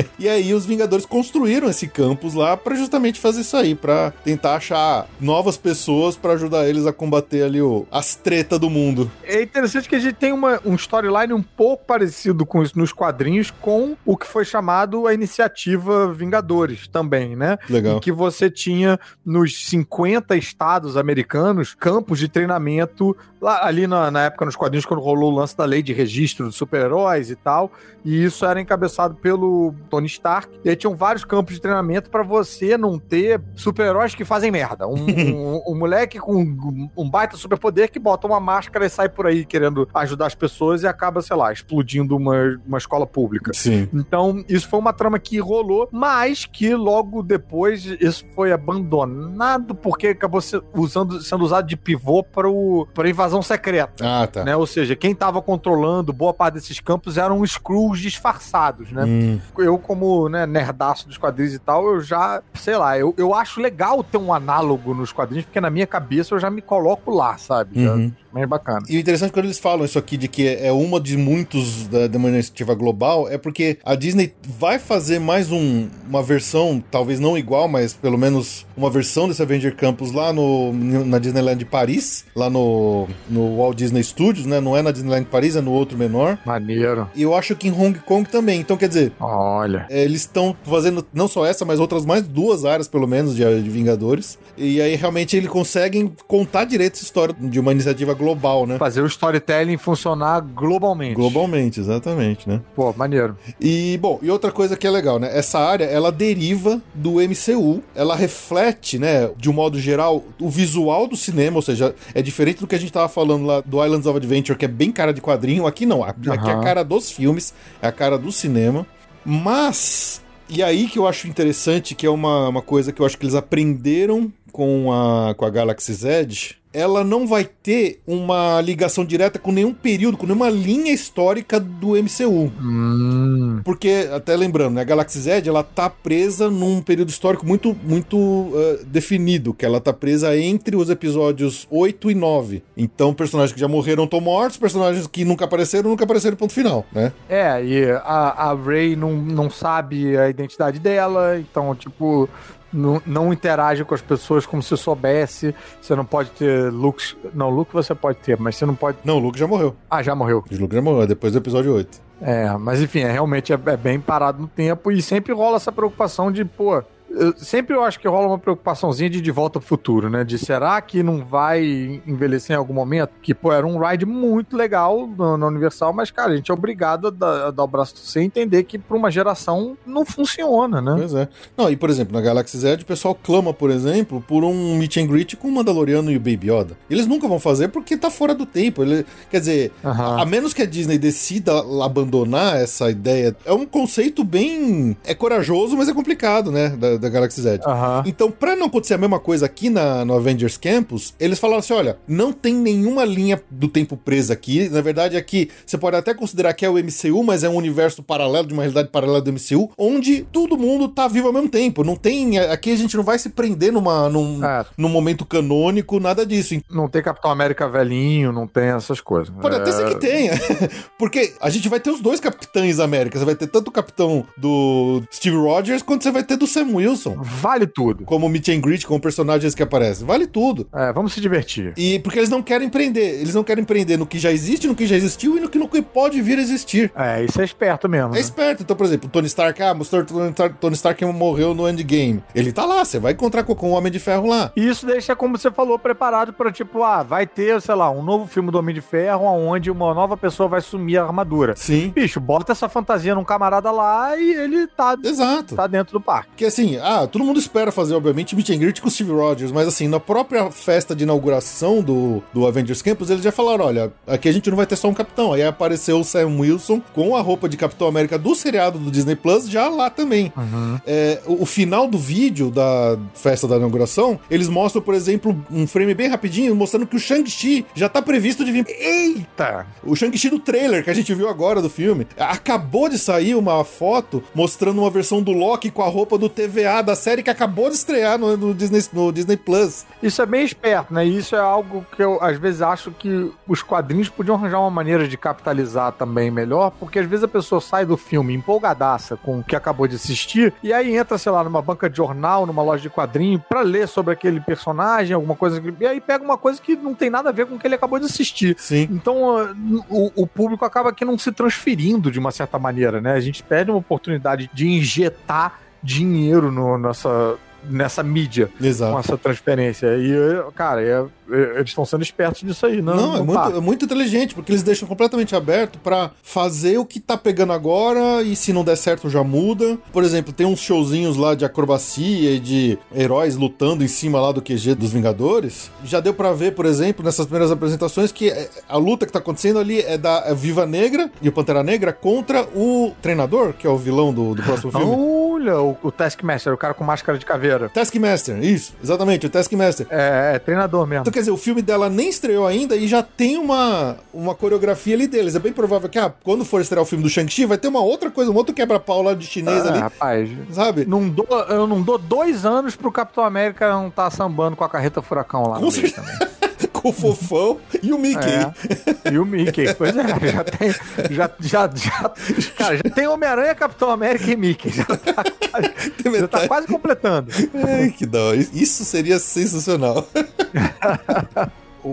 E aí os Vingadores construíram esse campus lá para justamente fazer isso aí, para tentar achar novas pessoas para ajudar eles a combater ali o, treta do mundo. É interessante que a gente tem uma, um storyline um pouco parecido com isso nos quadrinhos, com o que foi chamado a iniciativa Vingadores também, né? Legal. Em que você tinha nos 50 estados americanos campos de treinamento lá ali na, na época nos quadrinhos quando rolou o lance da lei de registro dos super-heróis e tal, e isso era encabeçado pelo Tony Stark. E aí tinham vários campos de treinamento para você não ter super-heróis que fazem merda. Um, um, um moleque com um baita superpoder que bota uma máscara e sai por aí querendo ajudar as pessoas e acaba, sei lá, explodindo uma, uma escola pública. Sim. Então, isso foi uma trama que rolou, mas que logo depois isso foi abandonado porque acabou se, usando, sendo usado de pivô para a invasão secreta. Ah, tá. Né? Ou seja, quem estava controlando boa parte desses Campus eram Skrulls disfarçados, né? Hum. Eu, como né, nerdaço dos quadrinhos e tal, eu já, sei lá, eu, eu acho legal ter um análogo nos quadrinhos, porque na minha cabeça eu já me coloco lá, sabe? Uhum. Já, mais bacana. E o interessante quando eles falam isso aqui de que é uma de muitos da, da iniciativa global, é porque a Disney vai fazer mais um, uma versão, talvez não igual, mas pelo menos uma versão desse Avenger Campus lá no, na Disneyland de Paris, lá no, no Walt Disney Studios, né? Não é na Disneyland de Paris, é no outro menor. Maneiro. E eu acho que em Hong Kong também. Então, quer dizer, olha, é, eles estão fazendo não só essa, mas outras mais duas áreas, pelo menos, de, de Vingadores. E aí realmente eles conseguem contar direito essa história de uma iniciativa global, né? Fazer o storytelling funcionar globalmente. Globalmente, exatamente, né? Pô, maneiro. E, bom, e outra coisa que é legal, né? Essa área, ela deriva do MCU, ela reflete, né, de um modo geral, o visual do cinema, ou seja, é diferente do que a gente tava falando lá do Islands of Adventure, que é bem cara de quadrinho, aqui não, aqui uhum. é a cara dos filmes, é a cara do cinema, mas... E aí que eu acho interessante, que é uma, uma coisa que eu acho que eles aprenderam com a, com a Galaxy Z, ela não vai ter uma ligação direta com nenhum período, com nenhuma linha histórica do MCU. Hum. Porque, até lembrando, né, a Galaxy Z ela tá presa num período histórico muito, muito uh, definido, que ela tá presa entre os episódios 8 e 9. Então, personagens que já morreram estão mortos, personagens que nunca apareceram, nunca apareceram ponto final, né? É, e a, a Ray não, não sabe a identidade dela, então, tipo, não, não interage com as pessoas como se soubesse. Você não pode ter Luke. Não, Luke você pode ter, mas você não pode. Não, o Luke já morreu. Ah, já morreu. O Luke já morreu, depois do episódio 8. É, mas enfim, é, realmente é, é bem parado no tempo e sempre rola essa preocupação de, pô, eu, sempre eu acho que rola uma preocupaçãozinha de de volta ao futuro, né? De será que não vai envelhecer em algum momento? Que, pô, era um ride muito legal na, Universal, mas, cara, a gente é obrigado a dar, a dar o braço sem entender que pra uma geração não funciona, né? Pois é. Não, e por exemplo, na Galaxy Z, o pessoal clama, por exemplo, por um meet and greet com o Mandaloriano e o Baby Yoda. Eles nunca vão fazer porque tá fora do tempo. Ele, quer dizer, a, a menos que a Disney decida abandonar essa ideia, é um conceito bem. É corajoso, mas é complicado, né? Da, da Galaxy Z. Uhum. Então, pra não acontecer a mesma coisa aqui na, no Avengers Campus, eles falaram assim: olha, não tem nenhuma linha do tempo presa aqui. Na verdade, aqui você pode até considerar que é o MCU, mas é um universo paralelo, de uma realidade paralela do MCU, onde todo mundo tá vivo ao mesmo tempo. Não tem. Aqui a gente não vai se prender numa, num, é. num momento canônico, nada disso. Não tem Capitão América velhinho, não tem essas coisas. Pode é... até ser que tenha. Porque a gente vai ter os dois Capitães América. Você vai ter tanto o capitão do Steve Rogers quanto você vai ter do Sam Wilson. Wilson. Vale tudo. Como meet and greet, como personagens que aparecem. Vale tudo. É, vamos se divertir. E porque eles não querem prender. Eles não querem prender no que já existe, no que já existiu e no que, que pode vir a existir. É, isso é esperto mesmo. É né? esperto. Então, por exemplo, o Tony Stark, ah, mostrou Tony Stark, Tony Stark morreu no Endgame. Ele tá lá, você vai encontrar com, com o Homem de Ferro lá. E isso deixa, como você falou, preparado para tipo, ah, vai ter, sei lá, um novo filme do Homem de Ferro onde uma nova pessoa vai sumir a armadura. Sim. Bicho, bota essa fantasia num camarada lá e ele tá, Exato. tá dentro do parque. Que assim, ah, todo mundo espera fazer, obviamente, meet and greet com o Steve Rogers, mas assim, na própria festa de inauguração do, do Avengers Campus, eles já falaram: olha, aqui a gente não vai ter só um capitão. Aí apareceu o Sam Wilson com a roupa de Capitão América do seriado do Disney Plus já lá também. Uhum. É, o, o, final do vídeo da festa da inauguração, eles mostram, por exemplo, um frame bem rapidinho, mostrando que o Shang-Chi já tá previsto de vir. Eita! O Shang-Chi do trailer que a gente viu agora do filme. Acabou de sair uma foto mostrando uma versão do Loki com a roupa do TVA da série que acabou acabou de estrear no, no, Disney, no Disney Plus. Isso é bem esperto, né? Isso é algo que eu, às vezes, acho que os quadrinhos podiam arranjar uma maneira de capitalizar também melhor, porque às vezes a pessoa sai do filme empolgadaça com o que acabou de assistir, e aí entra, sei lá, numa banca de jornal, numa loja de quadrinho, para ler sobre aquele personagem, alguma coisa, e aí pega uma coisa que não tem nada a ver com o que ele acabou de assistir. Sim. Então, o, o público acaba aqui não se transferindo de uma certa maneira, né? A gente perde uma oportunidade de injetar dinheiro no, nessa, nessa mídia Exato. com essa transferência. E, cara, é, é, eles estão sendo espertos disso aí, não? Não, é, muito, é muito inteligente, porque eles deixam completamente aberto para fazer o que tá pegando agora e se não der certo já muda. Por exemplo, tem uns showzinhos lá de acrobacia e de heróis lutando em cima lá do QG dos Vingadores. Já deu para ver, por exemplo, nessas primeiras apresentações que é, a luta que tá acontecendo ali é da Viva Negra e o Pantera Negra contra o treinador, que é o vilão do, do próximo filme. Mulher, o, o Taskmaster, o cara com máscara de caveira. Taskmaster, isso, exatamente, o Taskmaster. É, é treinador mesmo. Então, quer dizer, o filme dela nem estreou ainda e já tem uma, uma coreografia ali deles. É bem provável que, ah, quando for estrear o filme do Shang-Chi, vai ter uma outra coisa, um outro quebra-pau lá de chinês Ah, ali. rapaz, Sabe? não dou, eu não dou dois anos pro Capitão América não tá sambando com a carreta furacão lá. Com certeza. também. Com o fofão e o Mickey. É. E o Mickey. Pois é, já tem. Já, já, já, cara, já tem Homem-Aranha, Capitão América e Mickey. Já tá quase, já tá quase completando. Ai, que da hora. Isso seria sensacional.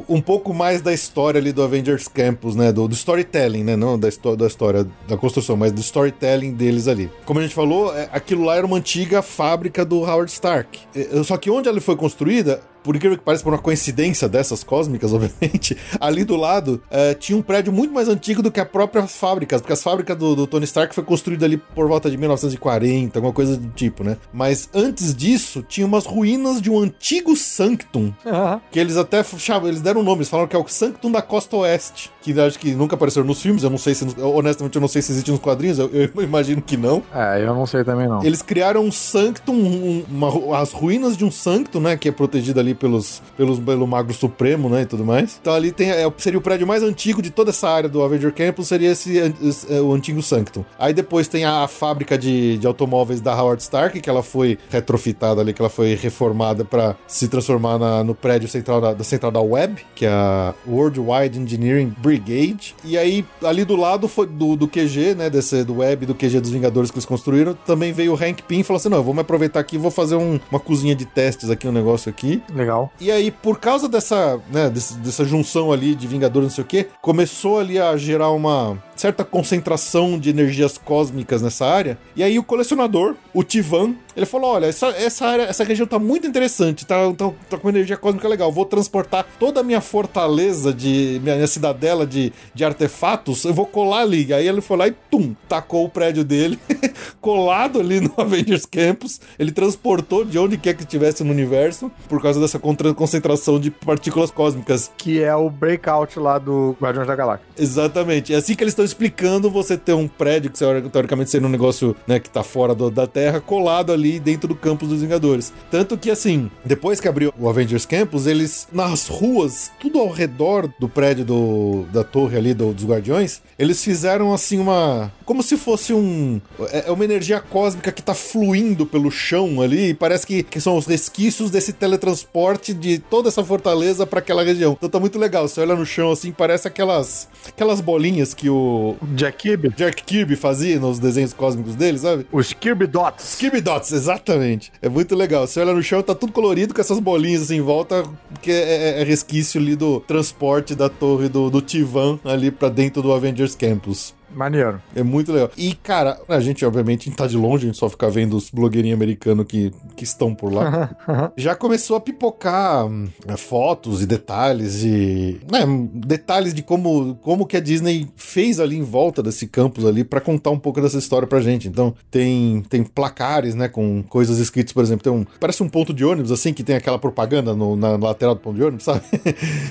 um pouco mais da história ali do Avengers Campus, né? Do, do storytelling, né? Não da, da história da construção, mas do storytelling deles ali. Como a gente falou, é, aquilo lá era uma antiga fábrica do Howard Stark. É, Só que onde ela foi construída, por incrível que pareça, por uma coincidência dessas cósmicas, obviamente, ali do lado é, tinha um prédio muito mais antigo do que as próprias fábricas, porque as fábricas do, do Tony Stark foi construída ali por volta de 1940, alguma coisa do tipo, né? Mas antes disso, tinha umas ruínas de um antigo Sanctum, Ah, que eles até eles deram nome, eles falaram que é o Sanctum da Costa Oeste, que acho que nunca apareceu nos filmes, eu não sei se, honestamente, eu não sei se existe nos quadrinhos, eu, eu imagino que não. É, eu não sei também não. Eles criaram um Sanctum, um- uma as ruínas de um Sanctum, né? Que é protegido ali pelos, pelos, pelo Magro Supremo, né? E tudo mais. Então ali tem, é, seria o prédio mais antigo de toda essa área do Avenger Campus, seria esse, esse, é, o antigo Sanctum. Aí depois tem a, a fábrica de, de automóveis da Howard Stark, que ela foi retrofitada ali, que ela foi reformada para se transformar na- no prédio central da, da central da Web, que é a Worldwide Engineering Brigade. E aí, ali do lado foi do, do QG, né? Desse, do Web, do QG dos Vingadores que eles construíram, também veio o Hank Pym e falou assim: não, vamos aproveitar aqui vou fazer um- uma cozinha de testes aqui, um negócio aqui. Legal. E aí, por causa dessa, né, desse- dessa junção ali de Vingadores, não sei o quê, começou ali a gerar uma certa concentração de energias cósmicas nessa área. E aí o colecionador, o Tivan, ele falou: olha, essa, essa área, essa região tá muito interessante, tá, tá, tá com energia cósmica legal. Vou transportar toda a minha fortaleza de. minha, minha cidadela de, de artefatos, eu vou colar ali. Aí ele foi lá e tum, tacou o prédio dele, colado ali no Avengers Campus. Ele transportou de onde quer que estivesse no universo, por causa dessa concentração de partículas cósmicas. Que é o breakout lá do Guardiões da Galáxia. Exatamente. É assim que eles estão explicando você ter um prédio que teoricamente seria um negócio né, que tá fora do- da Terra, colado ali dentro do campus dos Vingadores. Tanto que assim, depois que abriu o Avengers Campus, eles nas ruas, tudo ao redor do prédio do, da torre ali do- dos Guardiões, eles fizeram assim uma. Como se fosse um. É é uma energia cósmica que tá fluindo pelo chão ali, e parece que, que são os resquícios desse teletransporte de toda essa fortaleza pra aquela região. Então tá muito legal. Você olha no chão assim, parece aquelas aquelas bolinhas que o Jack Kirby? Jack Kirby fazia nos desenhos cósmicos dele, sabe? Os Kirby Dots. Kirby Dots, exatamente. É muito legal. Você olha no chão, tá tudo colorido com essas bolinhas assim em volta, que é, é- é resquício ali do transporte da torre do, do Tivan ali pra dentro do Avengers Campus. Maneiro. É muito legal. E, cara, a gente, obviamente, tá de longe, a gente só fica vendo os blogueirinhos americanos que, que estão por lá. Já começou a pipocar hum, fotos e detalhes e. né, detalhes de como, como que a Disney fez ali em volta desse campus ali pra contar um pouco dessa história pra gente. Então, tem, tem placares, né, com coisas escritas, por exemplo, tem um. Parece um ponto de ônibus, assim, que tem aquela propaganda no- na lateral do ponto de ônibus, sabe?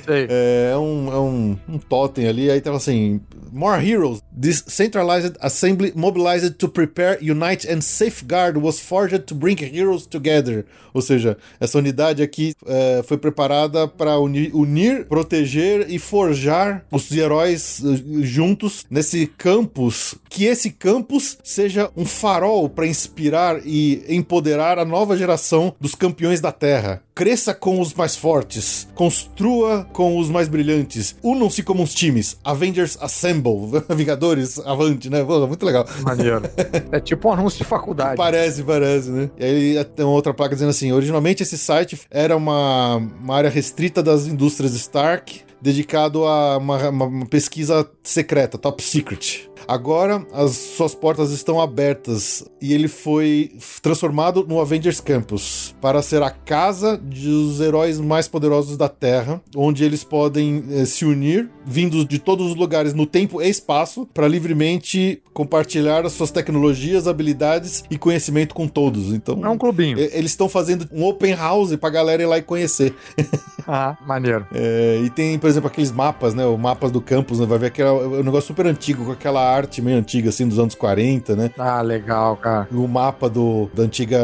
Sei. É um, é um, um totem ali, aí tava assim: More heroes. This centralized assembly mobilized to prepare, unite and safeguard was forged to bring heroes together. Ou seja, essa unidade aqui é, foi preparada para unir, unir, proteger e forjar os heróis eh, juntos nesse campus. Que esse campus seja um farol para inspirar e empoderar a nova geração dos campeões da Terra. Cresça com os mais fortes, construa com os mais brilhantes, unam-se como uns times. Avengers Assemble, Vingadores Avante, né? Pô, muito legal. Maneiro. É tipo um anúncio de faculdade. Parece, parece, né? E aí tem uma outra placa dizendo assim: originalmente esse site era uma, uma área restrita das indústrias Stark, dedicado a uma- uma pesquisa secreta, top secret. Agora as suas portas estão abertas e ele foi transformado no Avengers Campus para ser a casa dos heróis mais poderosos da Terra, onde eles podem eh, se unir, vindos de todos os lugares no tempo e espaço, para livremente compartilhar as suas tecnologias, habilidades e conhecimento com todos. Então, É um clubinho. e- eles estão fazendo um open house pra galera ir lá e conhecer. Ah, maneiro. É, e tem, por exemplo, aqueles mapas, né? O mapas do campus, né? Vai ver aquele é um negócio super antigo com aquela arte meio antiga, assim, dos anos 40, né? Ah, legal, cara. O mapa do, da antiga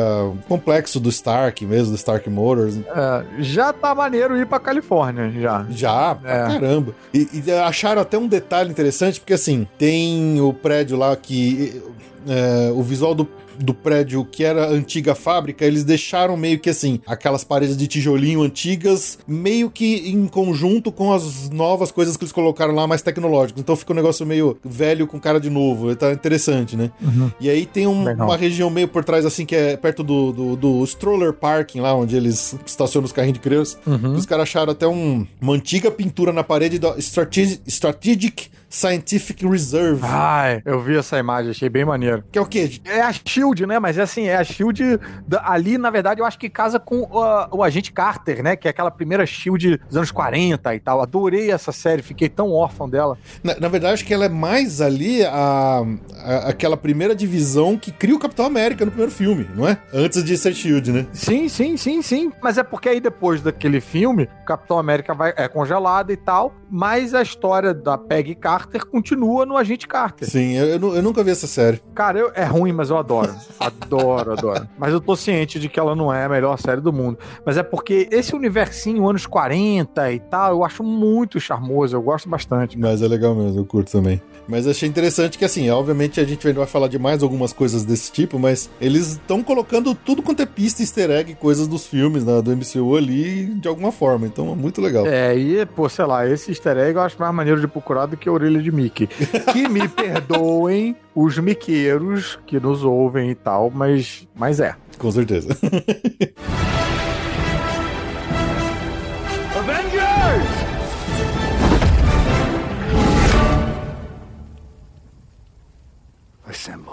complexo do Stark mesmo, do Stark Motors. É, já tá maneiro ir pra Califórnia, já. Já, é. caramba. E, e, acharam até um detalhe interessante, porque assim, tem o prédio lá que. É, o visual do do prédio que era antiga fábrica, eles deixaram meio que assim, aquelas paredes de tijolinho antigas, meio que em conjunto com as novas coisas que eles colocaram lá mais tecnológicas. Então fica um negócio meio velho com cara de novo. Tá interessante, né? Uhum. E aí tem um, uma região meio por trás, assim, que é perto do, do, do stroller parking lá, onde eles estacionam os carrinhos de criança. Uhum. Os caras acharam até um, uma antiga pintura na parede da Strategic, Strategic Scientific Reserve. Ai, eu vi essa imagem, achei bem maneiro. Que é o quê? É a Shield, né? Mas é assim, é a Shield da, ali, na verdade, eu acho que casa com uh, o agente Carter, né? Que é aquela primeira Shield dos anos 40 e tal. Adorei essa série, fiquei tão órfão dela. Na, na verdade, acho que ela é mais ali a, a, aquela primeira divisão que cria o Capitão América no primeiro filme, não é? Antes de ser Shield, né? Sim, sim, sim, sim. Mas é porque aí depois daquele filme, o Capitão América vai, é congelado e tal, mas a história da Peggy Carter Carter continua no Agente Carter. Sim, eu, eu, eu nunca vi essa série. Cara, eu, é ruim, mas eu adoro. adoro, adoro. Mas eu tô ciente de que ela não é a melhor série do mundo. Mas é porque esse universinho, anos 40 e tal, eu acho muito charmoso, eu gosto bastante. Cara. Mas é legal mesmo, eu curto também. Mas achei interessante que, assim, obviamente a gente vai falar de mais algumas coisas desse tipo, mas eles estão colocando tudo quanto é pista, easter egg, coisas dos filmes né, do MCU ali, de alguma forma. Então é muito legal. É, e, pô, sei lá, esse easter egg eu acho mais maneiro de procurar do que a orelha de Mickey. Que me perdoem os miqueiros que nos ouvem e tal, mas, mas é. Com certeza. Assemble.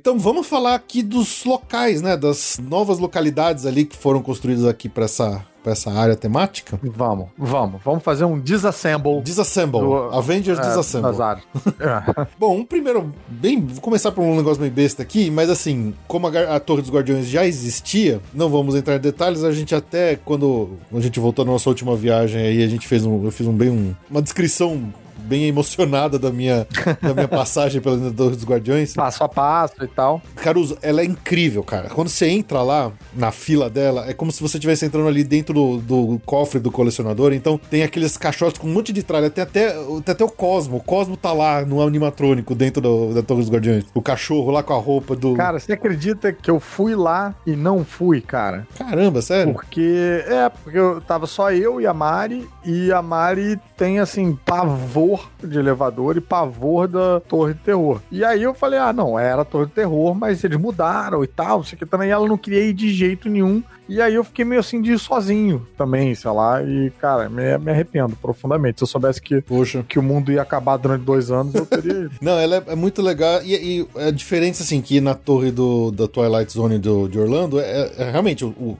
Então vamos falar aqui dos locais, né? Das novas localidades ali que foram construídas aqui para essa para essa área temática? Vamos, vamos. Vamos fazer um disassemble. Disassemble. Do, Avengers é, Disassemble. É. Bom, um primeiro, bem, vou começar por um negócio meio besta aqui, mas assim, como a, a, Torre dos Guardiões já existia, não vamos entrar em detalhes, a gente até, quando a gente voltou na nossa última viagem aí, a gente fez um, eu fiz um bem um, uma descrição bem emocionada da minha, da minha passagem pela dos Guardiões. Passo a passo e tal. Caruso, ela é incrível, cara. Quando você entra lá na fila dela, é como se você estivesse entrando ali dentro do, do cofre do colecionador. Então tem aqueles cachorros com um monte de tralha. Tem até, tem até o Cosmo. O Cosmo tá lá no animatrônico dentro do, da Torre dos Guardiões. O cachorro lá com a roupa do. Cara, você acredita que eu fui lá e não fui, cara? Caramba, sério? Porque. É, porque eu tava só eu e a Mari. E a Mari tem, assim, pavor pavor de elevador e pavor da Torre de Terror. E aí eu falei, ah, não, era a Torre de Terror, mas eles mudaram e tal, isso aqui também ela não queria ir de jeito nenhum. E aí eu fiquei meio assim de ir sozinho também, sei lá, e, cara, me, me arrependo profundamente. Se eu soubesse que, Poxa. que o mundo ia acabar durante dois anos, eu teria. não, ela é, é, muito legal. E, e a diferença, assim, que na torre do, da Twilight Zone do, de Orlando, é, é realmente o,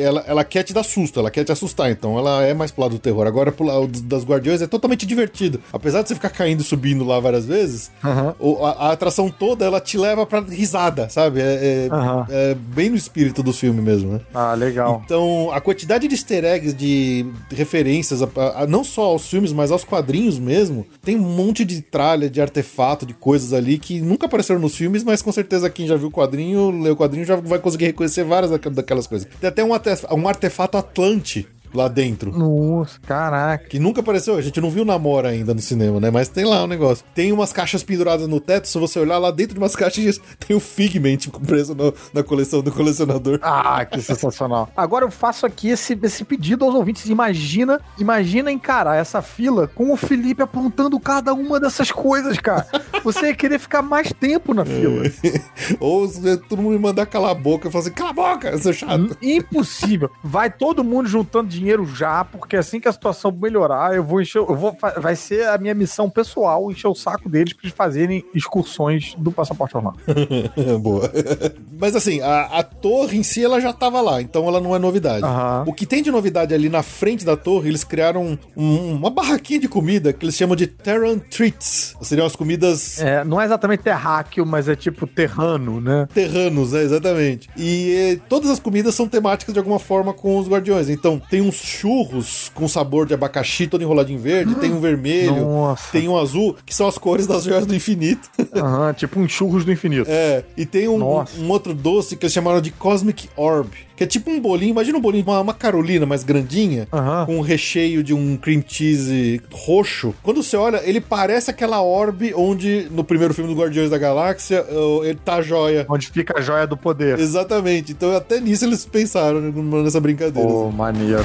ela, ela quer te dar susto, ela quer te assustar, então ela é mais pro lado do terror. Agora, pro lado das Guardiões é totalmente divertido. Apesar de você ficar caindo e subindo lá várias vezes, uhum. a, a, atração toda ela te leva pra risada, sabe? É, é, uhum. é, bem no espírito do filme mesmo, né? Ah, legal. Então, a quantidade de easter eggs, de referências, a, a, não só aos filmes, mas aos quadrinhos mesmo, tem um monte de tralha, de artefato, de coisas ali que nunca apareceram nos filmes, mas com certeza quem já viu o quadrinho, leu o quadrinho, já vai conseguir reconhecer várias daquelas coisas. Tem até um, um artefato Atlante lá dentro. Nossa, caraca. Que nunca apareceu, a gente não viu Namora ainda no cinema, né? Mas tem lá o um negócio. Tem umas caixas penduradas no teto, se você olhar lá dentro de umas caixas, tem o Figment preso no, na coleção do colecionador. Ah, que sensacional. Agora eu faço aqui esse, esse pedido aos ouvintes. Imagina, imagina encarar essa fila com o Felipe apontando cada uma dessas coisas, cara. Você ia querer ficar mais tempo na fila. Ou todo mundo me mandar calar a boca e falar assim, cala a boca, seu chato. Impossível. Vai todo mundo juntando dinheiro dinheiro já, porque assim que a situação melhorar, eu vou encher. Eu vou, vai ser a minha missão pessoal encher o saco deles pra eles fazerem excursões do passaporte normal. Boa. Mas assim, a, a, torre em si ela já tava lá, então ela não é novidade. Uhum. O que tem de novidade ali na frente da torre, eles criaram um, uma barraquinha de comida que eles chamam de Terran Treats. Seriam as comidas. É, não é exatamente terráqueo, mas é tipo terrano, né? Terranos, é, exatamente. E, e todas as comidas são temáticas de alguma forma com os guardiões. Então, tem um uns churros com sabor de abacaxi todo enrolado em verde, tem um vermelho, Nossa. tem um azul, que são as cores das joias do infinito. Aham, tipo um churros do infinito. É, e tem um, Nossa. um outro doce que eles chamaram de Cosmic Orb, que é tipo um bolinho, imagina um bolinho, uma, uma carolina mais grandinha, Aham. com um recheio de um cream cheese roxo. Quando você olha, ele parece aquela orbe onde, no primeiro filme do Guardiões da Galáxia, uh, ele tá a joia. Onde fica a joia do poder. Exatamente. Então até nisso eles pensaram nessa brincadeira. Pô, maneiro.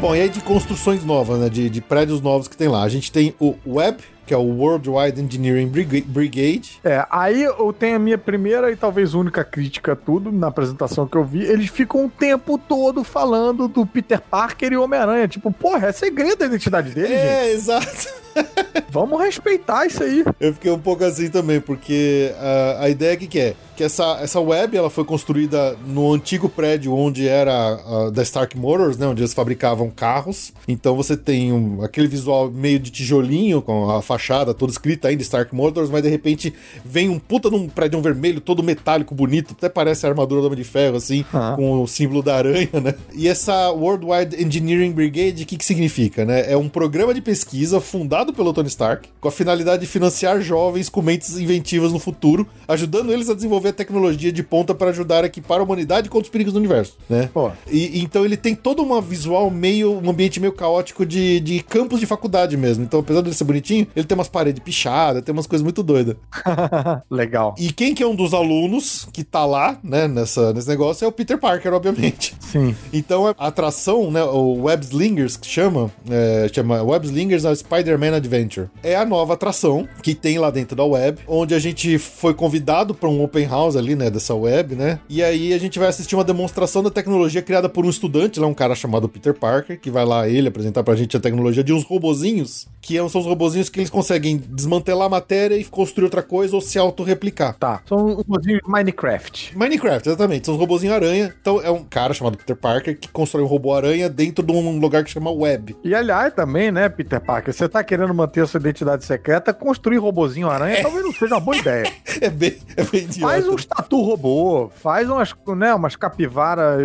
Bom, e aí de construções novas, né? De, de prédios novos que tem lá. A gente tem o Web, que é o World Wide Engineering Briga- Brigade. É, aí eu tenho a minha primeira e talvez única crítica a tudo na apresentação que eu vi. Eles ficam o tempo todo falando do Peter Parker e Homem-Aranha. Tipo, porra, é segredo da identidade dele, gente. É, exato. Vamos respeitar isso aí. Eu fiquei um pouco assim também, porque ah, a ideia que, que é? Que essa, essa web ela foi construída no antigo prédio onde era a da Stark Motors, né? Onde eles fabricavam carros. Então você tem um- aquele visual meio de tijolinho, com a fachada toda escrita ainda Stark Motors, mas de repente vem um puta num prédio vermelho, todo metálico, bonito, até parece a armadura do Homem de Ferro, assim, Ah. com o símbolo da aranha, né? E essa Worldwide Engineering Brigade, o que, que significa, né? É um programa de pesquisa fundado pelo Tony Stark, com a finalidade de financiar jovens com mentes inventivas no futuro, ajudando eles a desenvolver tecnologia de ponta para ajudar a equipar a humanidade contra os perigos do universo, né? Pô. E, então ele tem todo uma visual meio, um ambiente meio caótico de, de campus de faculdade mesmo. Então, apesar dele ser bonitinho, ele tem umas paredes pichadas, tem umas coisas muito doidas. Legal. E quem que é um dos alunos que tá lá, né, nessa, nesse negócio é o Peter Parker, obviamente. Sim. Então a atração, né, o Web Slingers, que chama, é, chama Web Slingers a Spider-Man Adventure. É a nova atração que tem lá dentro da web, onde a gente foi convidado para um open house ali, né, dessa web, né? E aí a gente vai assistir uma demonstração da tecnologia criada por um estudante, lá um cara chamado Peter Parker, que vai lá ele apresentar pra gente a tecnologia de uns robozinhos, que são os robozinhos que eles conseguem desmantelar a matéria e construir outra coisa ou se autorreplicar. Tá. São robozinho de Minecraft. Minecraft, exatamente. São os robozinhos aranha. Então é um cara chamado Peter Parker que constrói um robô aranha dentro de um lugar que chama Web. E aliás, também, né, Peter Parker, você tá querendo manter a sua identidade secreta, construir robozinho aranha talvez não seja uma boa ideia. É bem, é bem idiota. Faz uns tatu robô, faz umas, né, umas capivara,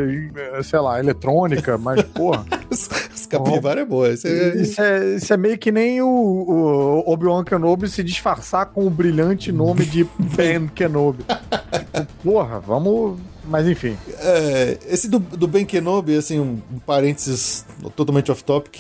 sei lá, eletrônica, mas, porra, Os capivara é boa. Isso é... isso é, isso é meio que nem o, o Obi-Wan Kenobi se disfarçar com o brilhante nome de Ben Kenobi. Tipo, porra, vamos... Mas enfim. É, esse do, do Ben Kenobi, assim, um, parênteses totalmente off-topic.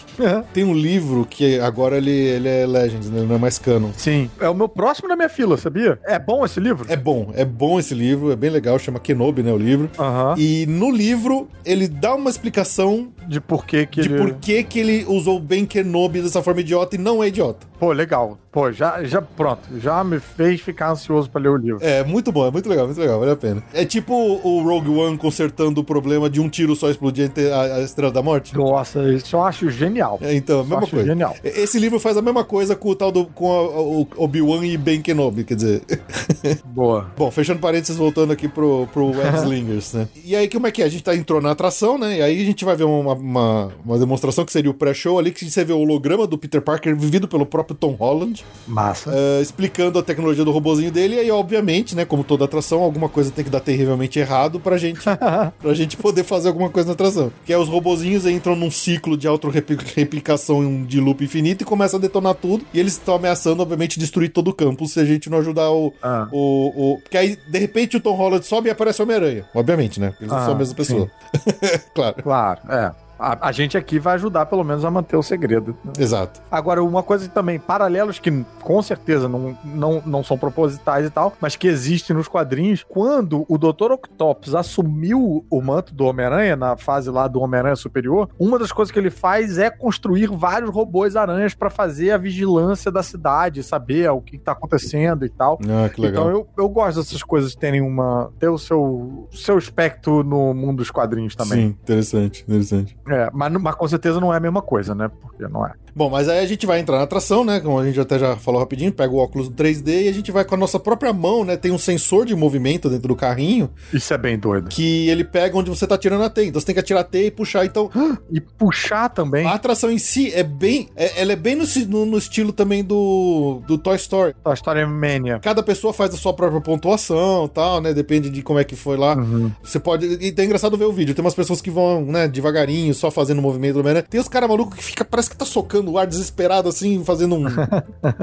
Tem um livro que agora ele, ele é Legends, né? Ele não é mais canon. Sim. É o meu próximo na minha fila, sabia? É bom esse livro? É bom, é bom esse livro, é bem legal, chama Kenobi, né, o livro. Aham. E no livro, ele dá uma explicação De por que que de ele... por que que ele usou o Ben Kenobi dessa forma idiota e não é idiota. Pô, legal. Pô, já, já, pronto. Já me fez ficar ansioso pra ler o livro. É, muito bom, é muito legal, muito legal, vale a pena. É tipo o Rogue One consertando o problema de um tiro só explodir a, a Estrela da Morte. Nossa, isso eu acho genial. É, então, a mesma coisa. genial. Esse livro faz a mesma coisa com o tal do com a- o Obi-Wan e Ben Kenobi, quer dizer. Boa. Bom, fechando parênteses, voltando aqui pro, pro Web Slingers, né? E aí, como é que é? A gente tá entrou na atração, né? E aí a gente vai ver uma, uma, uma demonstração que seria o pré-show ali, que você vê o holograma do Peter Parker vivido pelo próprio Tom Holland, Massa. eh, explicando a tecnologia do robozinho dele. E aí, obviamente, né, como toda atração, alguma coisa tem que dar terrivelmente errado pra gente, pra gente poder fazer alguma coisa na atração. Que é os robozinhos entram num ciclo de auto-replicação de loop infinito e começam a detonar tudo. E eles estão ameaçando, obviamente, destruir todo o campus se a gente não ajudar o, Ah. o, o- Porque aí, de repente, o Tom Holland sobe e aparece o Homem-Aranha. Obviamente, né? Eles não Ah, são a mesma pessoa. claro. Claro, é. A, a gente aqui vai ajudar pelo menos a manter o segredo. né? Exato. Agora, uma coisa também, paralelos que com certeza não, não, não são propositais e tal, mas que existem nos quadrinhos, quando o Dr. Octopus assumiu o manto do Homem-Aranha, na fase lá do Homem-Aranha Superior, uma das coisas que ele faz é construir vários robôs aranhas pra fazer a vigilância da cidade, saber o que tá acontecendo e tal. Ah, que legal. Então eu, eu gosto dessas coisas terem uma. ter o seu, seu espectro no mundo dos quadrinhos também. Sim, interessante, interessante. É, mas, mas com certeza não é a mesma coisa, né? Porque não é. Bom, mas aí a gente vai entrar na atração, né? Como a gente até já falou rapidinho, pega o óculos 3D e a gente vai com a nossa própria mão, né? Tem um sensor de movimento dentro do carrinho Isso é bem doido. que ele pega onde você tá tirando a teia. Então você tem que atirar a teia e puxar. Então E puxar também. a atração em si é bem. é- ela é bem no, no- no estilo também do, do Toy Story. A história Mania. Cada pessoa faz a sua própria pontuação tal, né? Depende de como é que foi lá. Uhum. Você pode. E é engraçado ver o vídeo. Tem umas pessoas que vão, né, devagarinho, só fazendo movimento do Homem-Aranha. Tem os caras malucos que fica, parece que tá socando o ar desesperado, assim, fazendo um.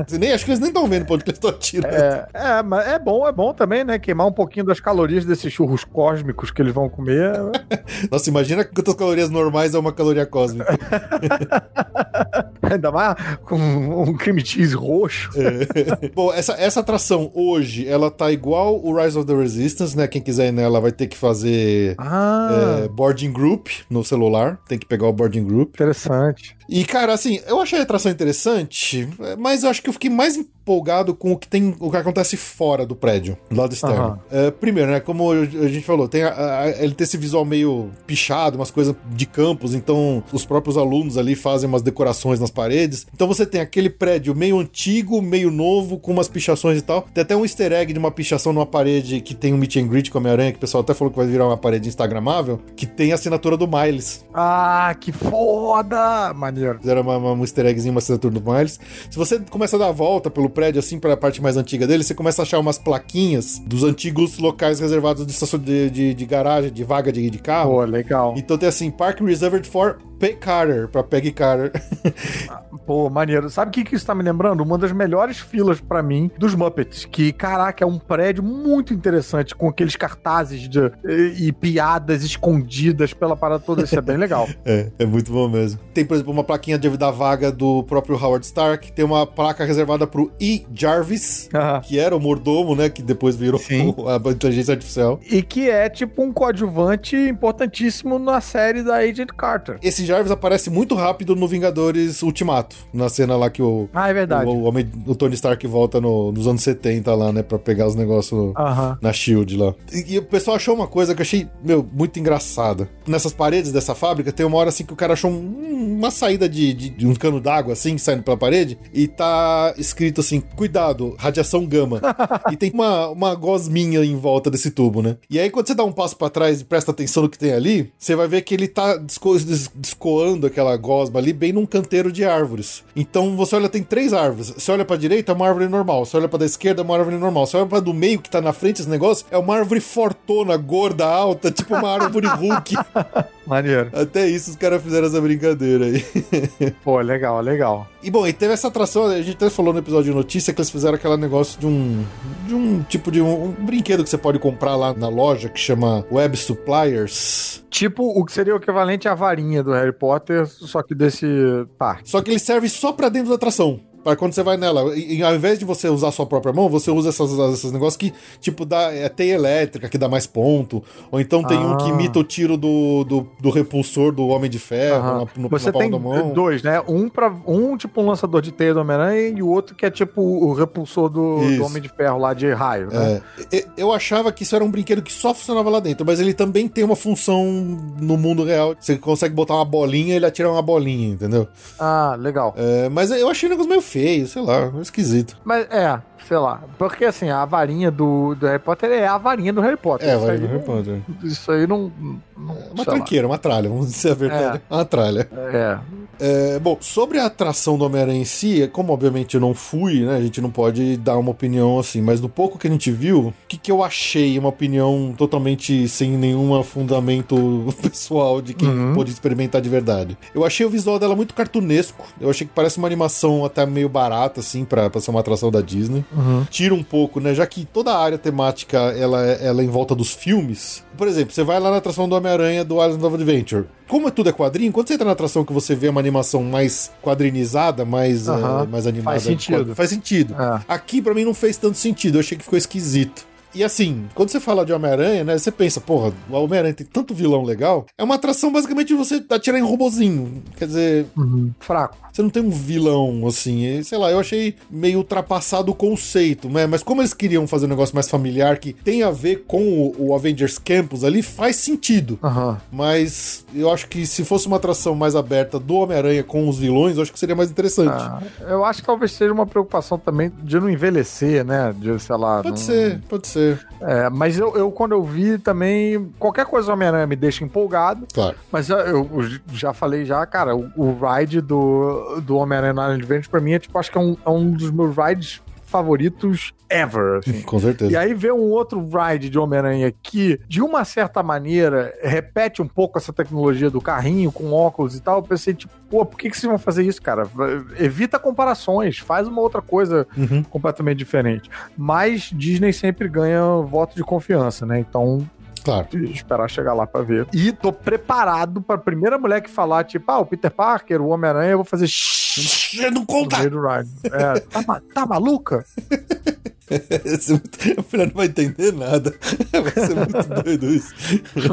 Você nem, acho que eles nem estão vendo pra onde que eles estão atirando. É, é, mas é bom, é bom também, né? Queimar um pouquinho das calorias desses churros cósmicos que eles vão comer. Nossa, imagina quantas calorias normais é uma caloria cósmica. Ainda mais com um cream cheese roxo. Bom, essa, essa atração hoje, ela tá igual o Rise of the Resistance, né? Quem quiser ir nela vai ter que fazer Ah, é, boarding group no celular. Tem que pegar o boarding group. interessante. E, cara, assim, eu achei a atração interessante, mas eu acho que eu fiquei mais empolgado com o que tem, o que acontece fora do prédio, do lado externo. É, primeiro, né, como a gente falou, tem a- a- ele tem esse visual meio pichado, umas coisas de campos, então os próprios alunos ali fazem umas decorações nas paredes. Então você tem aquele prédio meio antigo, meio novo, com umas pichações e tal. Tem até um easter egg de uma pichação numa parede que tem um meet and greet com a Homem-Aranha, que o pessoal até falou que vai virar uma parede instagramável, que tem a assinatura do Miles. Ah, que foda! Maneiro. Fizeram uma, uma, um easter eggzinho, uma assinatura do Miles. Se você começa a dar a volta pelo prédio, assim, pra parte mais antiga dele, você começa a achar umas plaquinhas dos antigos locais reservados de, de, de garagem, de vaga de, de carro. Pô, legal. Então tem assim, Park Reserved for Peg Carter, pra Peggy Carter. Pô, maneiro. Sabe o que, que isso tá me lembrando? Uma das melhores filas pra mim dos Muppets. Que, caraca, é um prédio muito interessante, com aqueles cartazes de, e, e piadas escondidas pela parada toda. Isso é bem legal. é, é muito bom mesmo. Tem, por exemplo, uma plaquinha de, da vaga do próprio Howard Stark. Tem uma placa reservada pro E. Jarvis, Ah. que era o mordomo, né? Que depois virou Sim. a inteligência artificial. E que é tipo um coadjuvante importantíssimo na série da Agent Carter. Esse Jarvis aparece muito rápido no Vingadores Ultimato, na cena lá que o, Ah, é verdade. o, o, Tony Stark volta no- nos anos 70 lá, né, pra pegar os negócios Aham. na Shield lá. E, e o pessoal achou uma coisa que eu achei, meu, muito engraçada. Nessas paredes dessa fábrica, tem uma hora assim que o cara achou um- uma saída de, de- de um cano d'água, assim, saindo pela parede, e tá escrito assim: cuidado, radiação gama. e tem uma, uma gosminha em volta desse tubo, né? E aí, quando você dá um passo pra trás e presta atenção no que tem ali, você vai ver que ele tá descoando aquela gosma ali bem num canteiro de árvores. Então você olha, tem três árvores. Você olha pra direita, é uma árvore normal. Você olha pra da esquerda, é uma árvore normal. Você olha pra do meio, que tá na frente esse negócio, é uma árvore fortona, gorda, alta, tipo uma árvore Hulk. Maneiro. Até isso os caras fizeram essa brincadeira aí. Pô, legal, legal. E bom, e teve essa atração, a gente até falou no episódio de notícia que eles fizeram aquele negócio de um. de um tipo de um, um brinquedo que você pode comprar lá na loja que chama Web Suppliers. Tipo o que seria o equivalente à varinha do Harry Potter, só que desse parque. Só que ele serve só pra dentro da atração. Pra quando você vai nela. E, ao invés de você usar a sua própria mão, você usa essas, esses negócios que, tipo, dá é teia elétrica, que dá mais ponto. Ou então tem um que Ah. imita o tiro do, do, do repulsor do Homem de Ferro Aham. na, no, Você tem da mão. dois, né? Um para um tipo um lançador de teia do Homem-Aranha e o outro que é tipo o repulsor do, do Homem de Ferro lá de raio, né? É, eu achava que isso era um brinquedo que só funcionava lá dentro, mas ele também tem uma função no mundo real. Você consegue botar uma bolinha e ele atira uma bolinha, entendeu? Ah, legal. É, mas eu achei o negócio meio feio, sei lá, meio esquisito. Mas é, sei lá. Porque assim, a varinha do, do Harry Potter é a varinha do Harry Potter. É, vai aí no Harry não, Potter. isso aí não. não Uma sei lá. tranqueira, uma tralha, vamos dizer a verdade. Uma tralha. É. É, bom, sobre a atração do Homem-Aranha em si, é como obviamente eu não fui, né? A gente não pode dar uma opinião assim, mas do pouco que a gente viu, o que, que eu achei? Uma opinião totalmente sem nenhum fundamento pessoal de quem uhum. pôde experimentar de verdade. Eu achei o visual dela muito cartunesco. Eu achei que parece uma animação até meio barata, assim, pra, pra ser uma atração da Disney. Uhum. Tira um pouco, né? Já que toda a área temática ela, é, ela é em volta dos filmes. Por exemplo, você vai lá na atração do Homem-Aranha do Island of Adventure. Como é tudo é quadrinho, quando você entra na atração que você vê uma animação mais quadrinizada, mais, uhum. uh, mais animada. Faz sentido. Faz sentido. É. Aqui, para mim, não fez tanto sentido. Eu achei que ficou esquisito. E assim, quando você fala de Homem-Aranha, né? Você pensa, porra, o Homem-Aranha tem tanto vilão legal. É uma atração basicamente de você atirar em robozinho. Quer dizer. Uhum. Fraco. Você não tem um vilão, assim. Sei lá, eu achei meio ultrapassado o conceito, né? Mas como eles queriam fazer um negócio mais familiar que tem a ver com o, o Avengers Campus ali, faz sentido. Uhum. Mas eu acho que se fosse uma atração mais aberta do Homem-Aranha com os vilões, eu acho que seria mais interessante. Ah, eu acho que talvez seja uma preocupação também de não envelhecer, né? De, sei lá. Pode não... ser, pode ser. É, mas eu, eu, quando eu vi também, qualquer coisa do Homem-Aranha me deixa empolgado. Claro. Mas eu, eu já falei já, cara, o, o ride do do Homem-Aranha no Adventure, pra mim, é tipo, acho que é um, é um dos meus rides favoritos ever. Assim. Com certeza. E aí ver um outro ride de Homem-Aranha que, de uma certa maneira, repete um pouco essa tecnologia do carrinho com óculos e tal. Eu pensei, tipo, pô, por que, que vocês vão fazer isso, cara? Evita comparações, faz uma outra coisa uhum. completamente diferente. Mas Disney sempre ganha voto de confiança, né? Então Claro. Esperar chegar lá pra ver. E tô preparado pra primeira mulher que falar, tipo, ah, o Peter Parker, o Homem-Aranha, eu vou fazer. Não conta! É, tá, tá maluca? a filha não vai entender nada. Vai ser muito doido isso.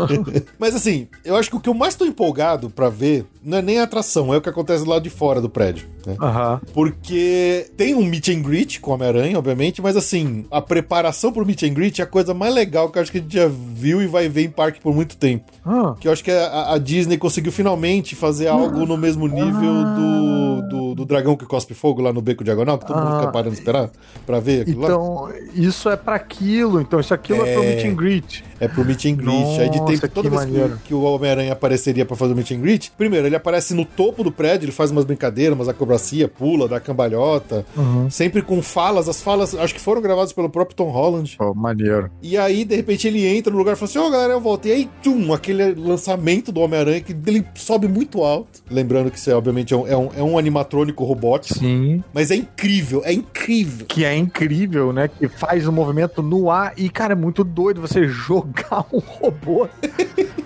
Mas assim, eu acho que o que eu mais tô empolgado para ver não é nem a atração, é o que acontece do lado de fora do prédio. Né? Uhum. Porque tem um meet and greet com Homem-Aranha, obviamente, mas assim, a preparação pro meet and greet é a coisa mais legal que eu acho que a gente já viu e vai ver em parque por muito tempo. Uhum. Que eu acho que a, a, Disney conseguiu finalmente fazer algo no mesmo nível do, do, do, dragão que cospe fogo lá no Beco Diagonal, que todo mundo fica parando de esperar pra ver aquilo então, lá. Isso é para aquilo, então isso aquilo é, é pro meet and greet. É pro meet and greet. Nossa, Aí de tempo, toda vez que, que, o Homem-Aranha apareceria para fazer o meet and greet, primeiro, ele aparece no topo do prédio, ele faz umas brincadeiras, umas acrobacia, pula, dá cambalhota, uhum. sempre com falas. As falas, acho que foram gravadas pelo próprio Tom Holland. Oh, maneiro. E aí, de repente, ele entra no lugar e fala assim: Ó, oh, galera, eu volto. E aí, tchum, aquele lançamento do Homem-Aranha que ele sobe muito alto. Lembrando que isso é, obviamente, é um, é um, é um animatrônico robótico. Sim. Mas é incrível, é incrível. Que é incrível, né? Que faz o um movimento no ar. E, cara, é muito doido você jogar um robô.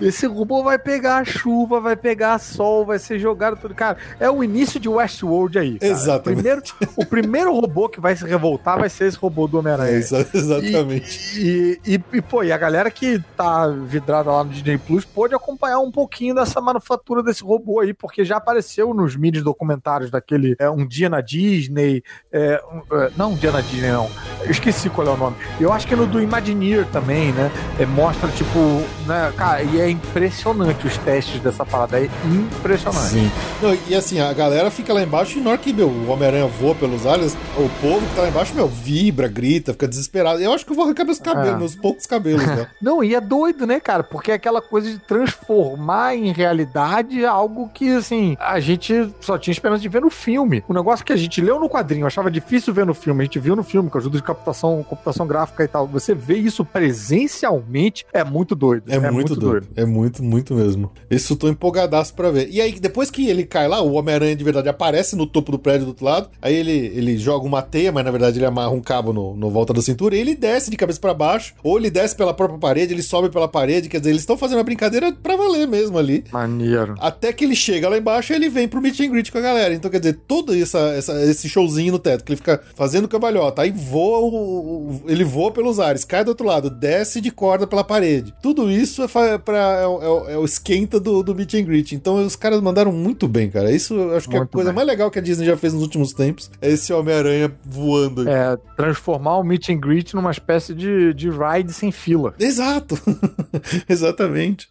Esse robô vai pegar chuva, vai pegar sol, vai ser jogado tudo. Cara, é o início de Westworld aí. Cara. Exatamente. Primeiro, o primeiro robô que vai se revoltar vai ser esse robô do Homem-Aranha. exatamente. E, e, e, pô, e a galera que tá vidrada lá no Disney Plus pôde acompanhar um pouquinho dessa manufatura desse robô aí, porque já apareceu nos mídias documentários daquele é, Um Dia na Disney. É, um, é, não Um Dia na Disney, não. Eu esqueci qual é o nome. Eu acho que é no do Imagineer também, né? É, mostra, tipo, né? Cara, e é impressionante os testes dessa parada. É impressionante. Sim. Não, e assim, a galera fica lá embaixo e na hora que meu, o Homem-Aranha voa pelos ares, o povo que tá lá embaixo, meu, vibra, grita, fica desesperado. Eu acho que eu vou arrancar meus cabelos, é. meus poucos cabelos, né? Não, e é doido, né, cara? Porque é aquela coisa de transformar em realidade algo que, assim, a gente só tinha esperança de ver no filme. O negócio que a gente leu no quadrinho, achava difícil ver no filme, a gente viu no filme com ajuda de computação, computação gráfica e tal. Você vê isso presencialmente, é muito doido. É, é muito, muito doido. doido. É muito, muito mesmo. Isso eu tô empolgadaço pra ver. E aí, depois que ele cai lá, o Homem-Aranha de verdade aparece no topo do prédio do outro lado. Aí ele, ele joga uma teia, mas na verdade ele amarra um cabo no, no volta da cintura e ele desce de cabeça para baixo. Ou ele desce pela própria parede, ele sobe pela parede. Quer dizer, eles estão fazendo uma brincadeira pra valer mesmo ali. Maneiro. Até que ele chega lá embaixo e ele vem pro meet and greet com a galera. Então, quer dizer, todo essa, essa, esse showzinho no teto, que ele fica fazendo cambalhota. Aí voa, ele voa pelos ares, cai do outro lado, desce de corda pela parede. Tudo isso é, pra, é, é, é o esquenta do, do meet and greet. Então, os caras mandaram muito bem, cara. Isso eu acho que muito é a coisa bem. mais legal que a Disney já fez nos últimos tempos. É esse Homem-Aranha voando. É, transformar o meet and greet numa espécie de, de ride sem fila. Exato. Exatamente.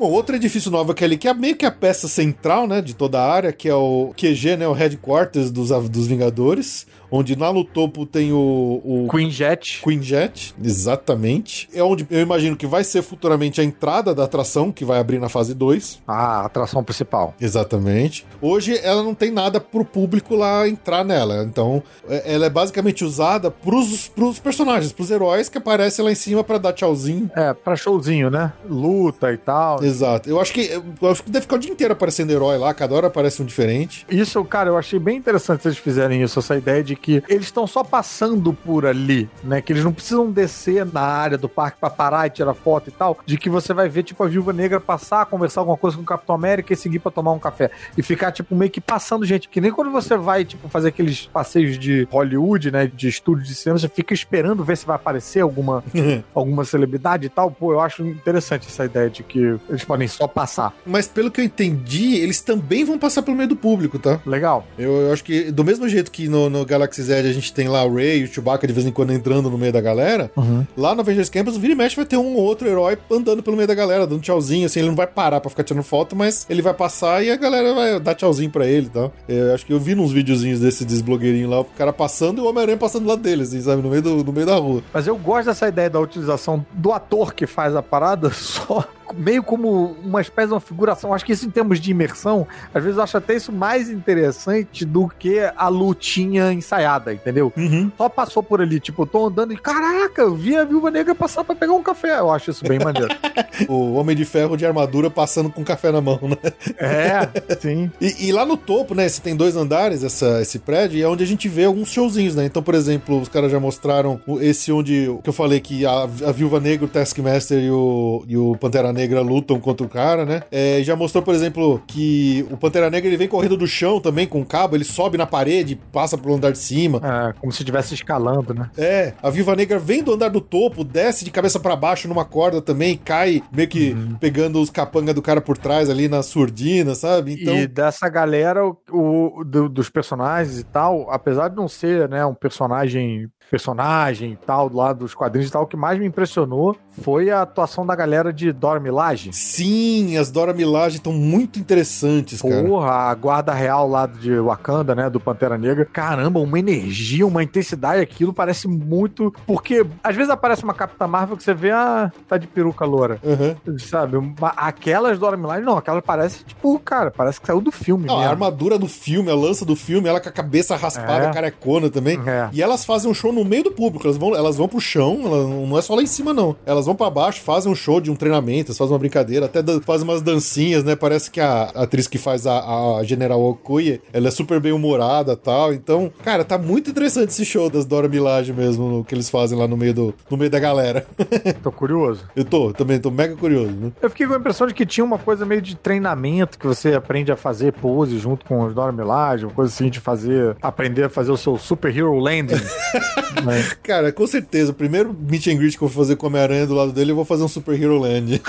Bom, outro edifício novo aquele que é meio que a peça central, né, de toda a área, que é o QG, né, o headquarters dos, dos Vingadores onde lá no topo tem o, o Queen Jet. Queen Jet, exatamente. É onde eu imagino que vai ser futuramente a entrada da atração, que vai abrir na fase 2. Ah, a atração principal. Exatamente. Hoje ela não tem nada pro público lá entrar nela. Então, é, ela é basicamente usada pros, pros personagens, pros heróis que aparecem lá em cima para dar tchauzinho. É, pra showzinho, né? Luta e tal. Exato. Eu acho que eu acho que deve ficar o dia inteiro aparecendo herói lá, cada hora aparece um diferente. Isso, cara, eu achei bem interessante eles fizerem isso, essa ideia de que eles estão só passando por ali, né? Que eles não precisam descer na área do parque para parar e tirar foto e tal, de que você vai ver, tipo, a Viúva Negra passar, conversar alguma coisa com o Capitão América e seguir para tomar um café. E ficar, tipo, meio que passando gente. Que nem quando você vai, tipo, fazer aqueles passeios de Hollywood, né? De estúdio de cinema, você fica esperando ver se vai aparecer alguma, alguma celebridade e tal. Pô, eu acho interessante essa ideia de que eles podem só passar. Mas pelo que eu entendi, eles também vão passar pelo meio do público, tá? Legal. Eu, eu acho que do mesmo jeito que no, no Galaxy Z a gente tem lá o Ray e o Chewbacca de vez em quando entrando no meio da galera, uhum. lá no Avengers Campus, vira e mexe vai ter um ou outro herói andando pelo meio da galera, dando tchauzinho, assim, ele não vai parar pra ficar tirando foto, mas ele vai passar e a galera vai dar tchauzinho pra ele, tá? Eu acho que eu vi uns videozinhos desses desblogueirinhos lá, o cara passando e o Homem-Aranha passando lá dele, assim, sabe, no meio, do, no meio da rua. Mas eu gosto dessa ideia da utilização do ator que faz a parada só meio como uma espécie de uma figuração. Acho que isso em termos de imersão, às vezes eu acho até isso mais interessante do que a lutinha ensaiada, entendeu? Uhum. Só passou por ali, tipo, eu tô andando e caraca, eu vi a Viúva Negra passar pra pegar um café. Eu acho isso bem maneiro. o Homem de Ferro de armadura passando com café na mão, né? É, sim. E, e, lá no topo, né, você tem dois andares, essa, esse prédio, e é onde a gente vê alguns showzinhos, né? Então, por exemplo, os caras já mostraram esse onde, que eu falei que a, a Viúva Negra, o Taskmaster e o, e o Pantera Negra Negra lutam contra o cara, né? É, já mostrou, por exemplo, que o Pantera Negra ele vem correndo do chão também com o cabo, ele sobe na parede, passa pro andar de cima. É, como se estivesse escalando, né? É, a Viva Negra vem do andar do topo, desce de cabeça para baixo numa corda também, cai meio que uhum. pegando os capanga do cara por trás ali na surdina, sabe? Então... E dessa galera, o, o do, dos personagens e tal, apesar de não ser, né, um personagem personagem e tal, do lado dos quadrinhos e tal, o que mais me impressionou foi a atuação da galera de Dora Milaje. Sim, as Dora Milaje estão muito interessantes, Porra, cara. Porra, a guarda real lá de Wakanda, né, do Pantera Negra. Caramba, uma energia, uma intensidade, aquilo parece muito... Porque às vezes aparece uma Capitã Marvel que você vê, ah, tá de peruca loura. Uhum. Sabe? Aquelas Dora Milaje, não, aquela parece, tipo, cara, parece que saiu do filme não, mesmo. A armadura do filme, a lança do filme, ela com a cabeça raspada, é. carecona também. É. E elas fazem um show no no meio do público. Elas vão, elas vão pro chão, não é só lá em cima, não. Elas vão para baixo, fazem um show de um treinamento, fazem uma brincadeira, até fazem umas dancinhas, né? Parece que a atriz que faz a, a General Okoye, ela é super bem humorada tal. Então, cara, tá muito interessante esse show das Dora Milaje mesmo, que eles fazem lá no meio, do, no meio da galera. tô curioso. Eu tô, também tô mega curioso, né? Eu fiquei com a impressão de que tinha uma coisa meio de treinamento que você aprende a fazer pose junto com os Dora Milaje, uma coisa assim de fazer, aprender a fazer o seu Super Hero Landing. Cara, com certeza. O primeiro meet and greet que eu vou fazer com o Homem-Aranha do lado dele, eu vou fazer um Super Hero Land.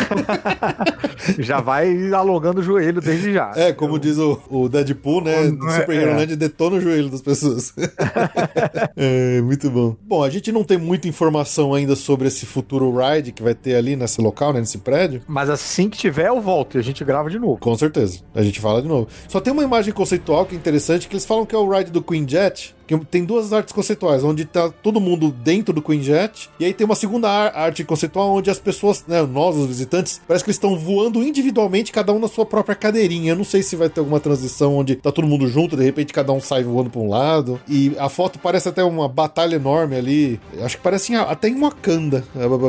já vai alongando o joelho desde já. É, como eu... diz o, o Deadpool, né? O é, Super Hero é. Land detona o joelho das pessoas. é, muito bom. Bom, a gente não tem muita informação ainda sobre esse futuro ride que vai ter ali nesse local, né? Nesse prédio. Mas assim que tiver, eu volto e a gente grava de novo. Com certeza. A gente fala de novo. Só tem uma imagem conceitual que é interessante, que eles falam que é o ride do Queen Jet, tem duas artes conceituais, onde tá todo mundo dentro do Queen Jet, e aí tem uma segunda arte conceitual onde as pessoas, né, nós, os visitantes, parece que eles estão voando individualmente, cada um na sua própria cadeirinha. Eu não sei se vai ter alguma transição onde tá todo mundo junto, de repente cada um sai voando pra um lado. E a foto parece até uma batalha enorme ali. Acho que parece até em Wakanda,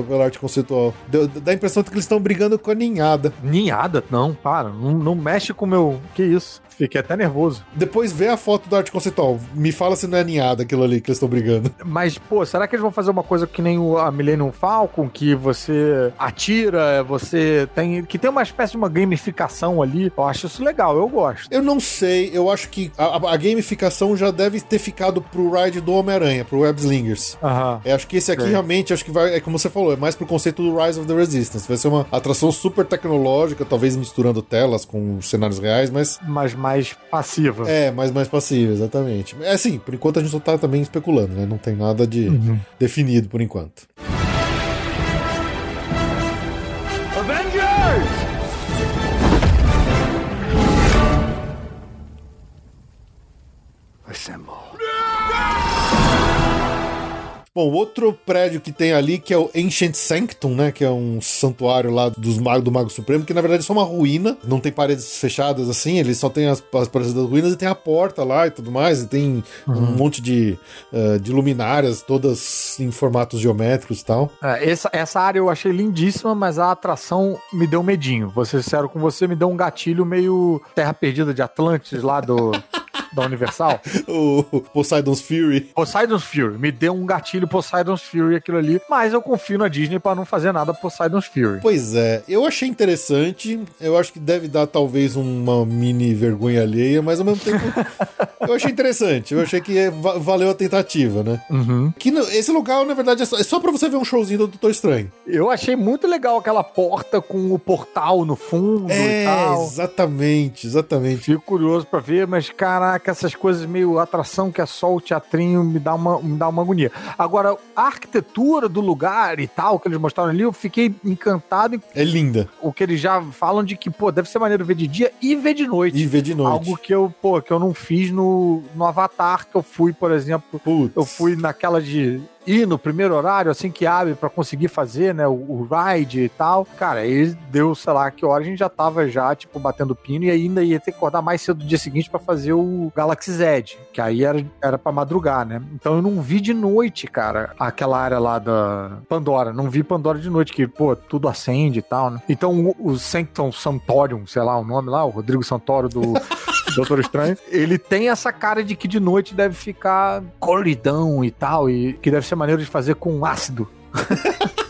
pela arte conceitual. Dá a impressão de que eles estão brigando com a ninhada. Ninhada? Não, para. Não, não mexe com o meu. Que isso? Fiquei até nervoso. Depois vê a foto da arte conceitual. Me fala se não é ninhada aquilo ali que eles estão brigando. Mas, pô, será que eles vão fazer uma coisa que nem o, a Millennium Falcon, que você atira, você tem. que tem uma espécie de uma gamificação ali? Eu acho isso legal, eu gosto. Eu não sei, eu acho que a, a gamificação já deve ter ficado pro ride do Homem-Aranha, pro Web Slingers. Aham. Eu acho que esse aqui realmente, acho que vai, é como você falou, é mais pro conceito do Rise of the Resistance. Vai ser uma atração super tecnológica, talvez misturando telas com cenários reais, mas. Mas mais mais passiva. É, mais, mais passiva, exatamente. É assim, por enquanto a gente só tá também especulando, né? Não tem nada de uhum. definido por enquanto. Bom, outro prédio que tem ali, que é o Ancient Sanctum, né? Que é um santuário lá dos magos, do Mago Supremo, que na verdade é só uma ruína, não tem paredes fechadas assim, ele só tem as, as paredes das ruínas e tem a porta lá e tudo mais, e tem uhum. um monte de, uh, de luminárias, todas em formatos geométricos e tal. É, essa, essa área eu achei lindíssima, mas a atração me deu medinho. Vou ser sincero com você, me deu um gatilho meio Terra Perdida de Atlantis lá do. da Universal. o Poseidon's Fury. Poseidon's Fury. Me deu um gatilho Poseidon's Fury aquilo ali. Mas eu confio na Disney para não fazer nada Poseidon's Fury. Pois é. Eu achei interessante. Eu acho que deve dar talvez uma mini vergonha alheia, mas ao mesmo tempo eu achei interessante. Eu achei que é, valeu a tentativa, né? Uhum. Que esse lugar, na verdade, é só, é só pra você ver um showzinho do Doutor Estranho. Eu achei muito legal aquela porta com o portal no fundo é, e tal. Exatamente, exatamente. Fico curioso para ver, mas caraca que essas coisas meio atração que é só o teatrinho me dá uma, me dá uma agonia. Agora, a arquitetura do lugar e tal que eles mostraram ali, eu fiquei encantado. É linda. O que eles já falam de que, pô, deve ser maneiro ver de dia e ver de noite. E ver de noite. Algo que eu, pô, que eu não fiz no, no Avatar, que eu fui, por exemplo. Putz. Eu fui naquela de ir no primeiro horário, assim que abre para conseguir fazer, né, o, o, ride e tal. Cara, aí deu, sei lá, que hora a gente já tava já, tipo, batendo pino e ainda ia ter que acordar mais cedo do dia seguinte para fazer o Galaxy Z, que aí era, era para madrugar, né? Então eu não vi de noite, cara, aquela área lá da Pandora. Não vi Pandora de noite, que, pô, tudo acende e tal, né? Então o, o Sanctum Santorium, sei lá o nome lá, o Rodrigo Santoro do Doutor Estranho, ele tem essa cara de que de noite deve ficar colidão e tal, e que deve ser maneiro de fazer com ácido.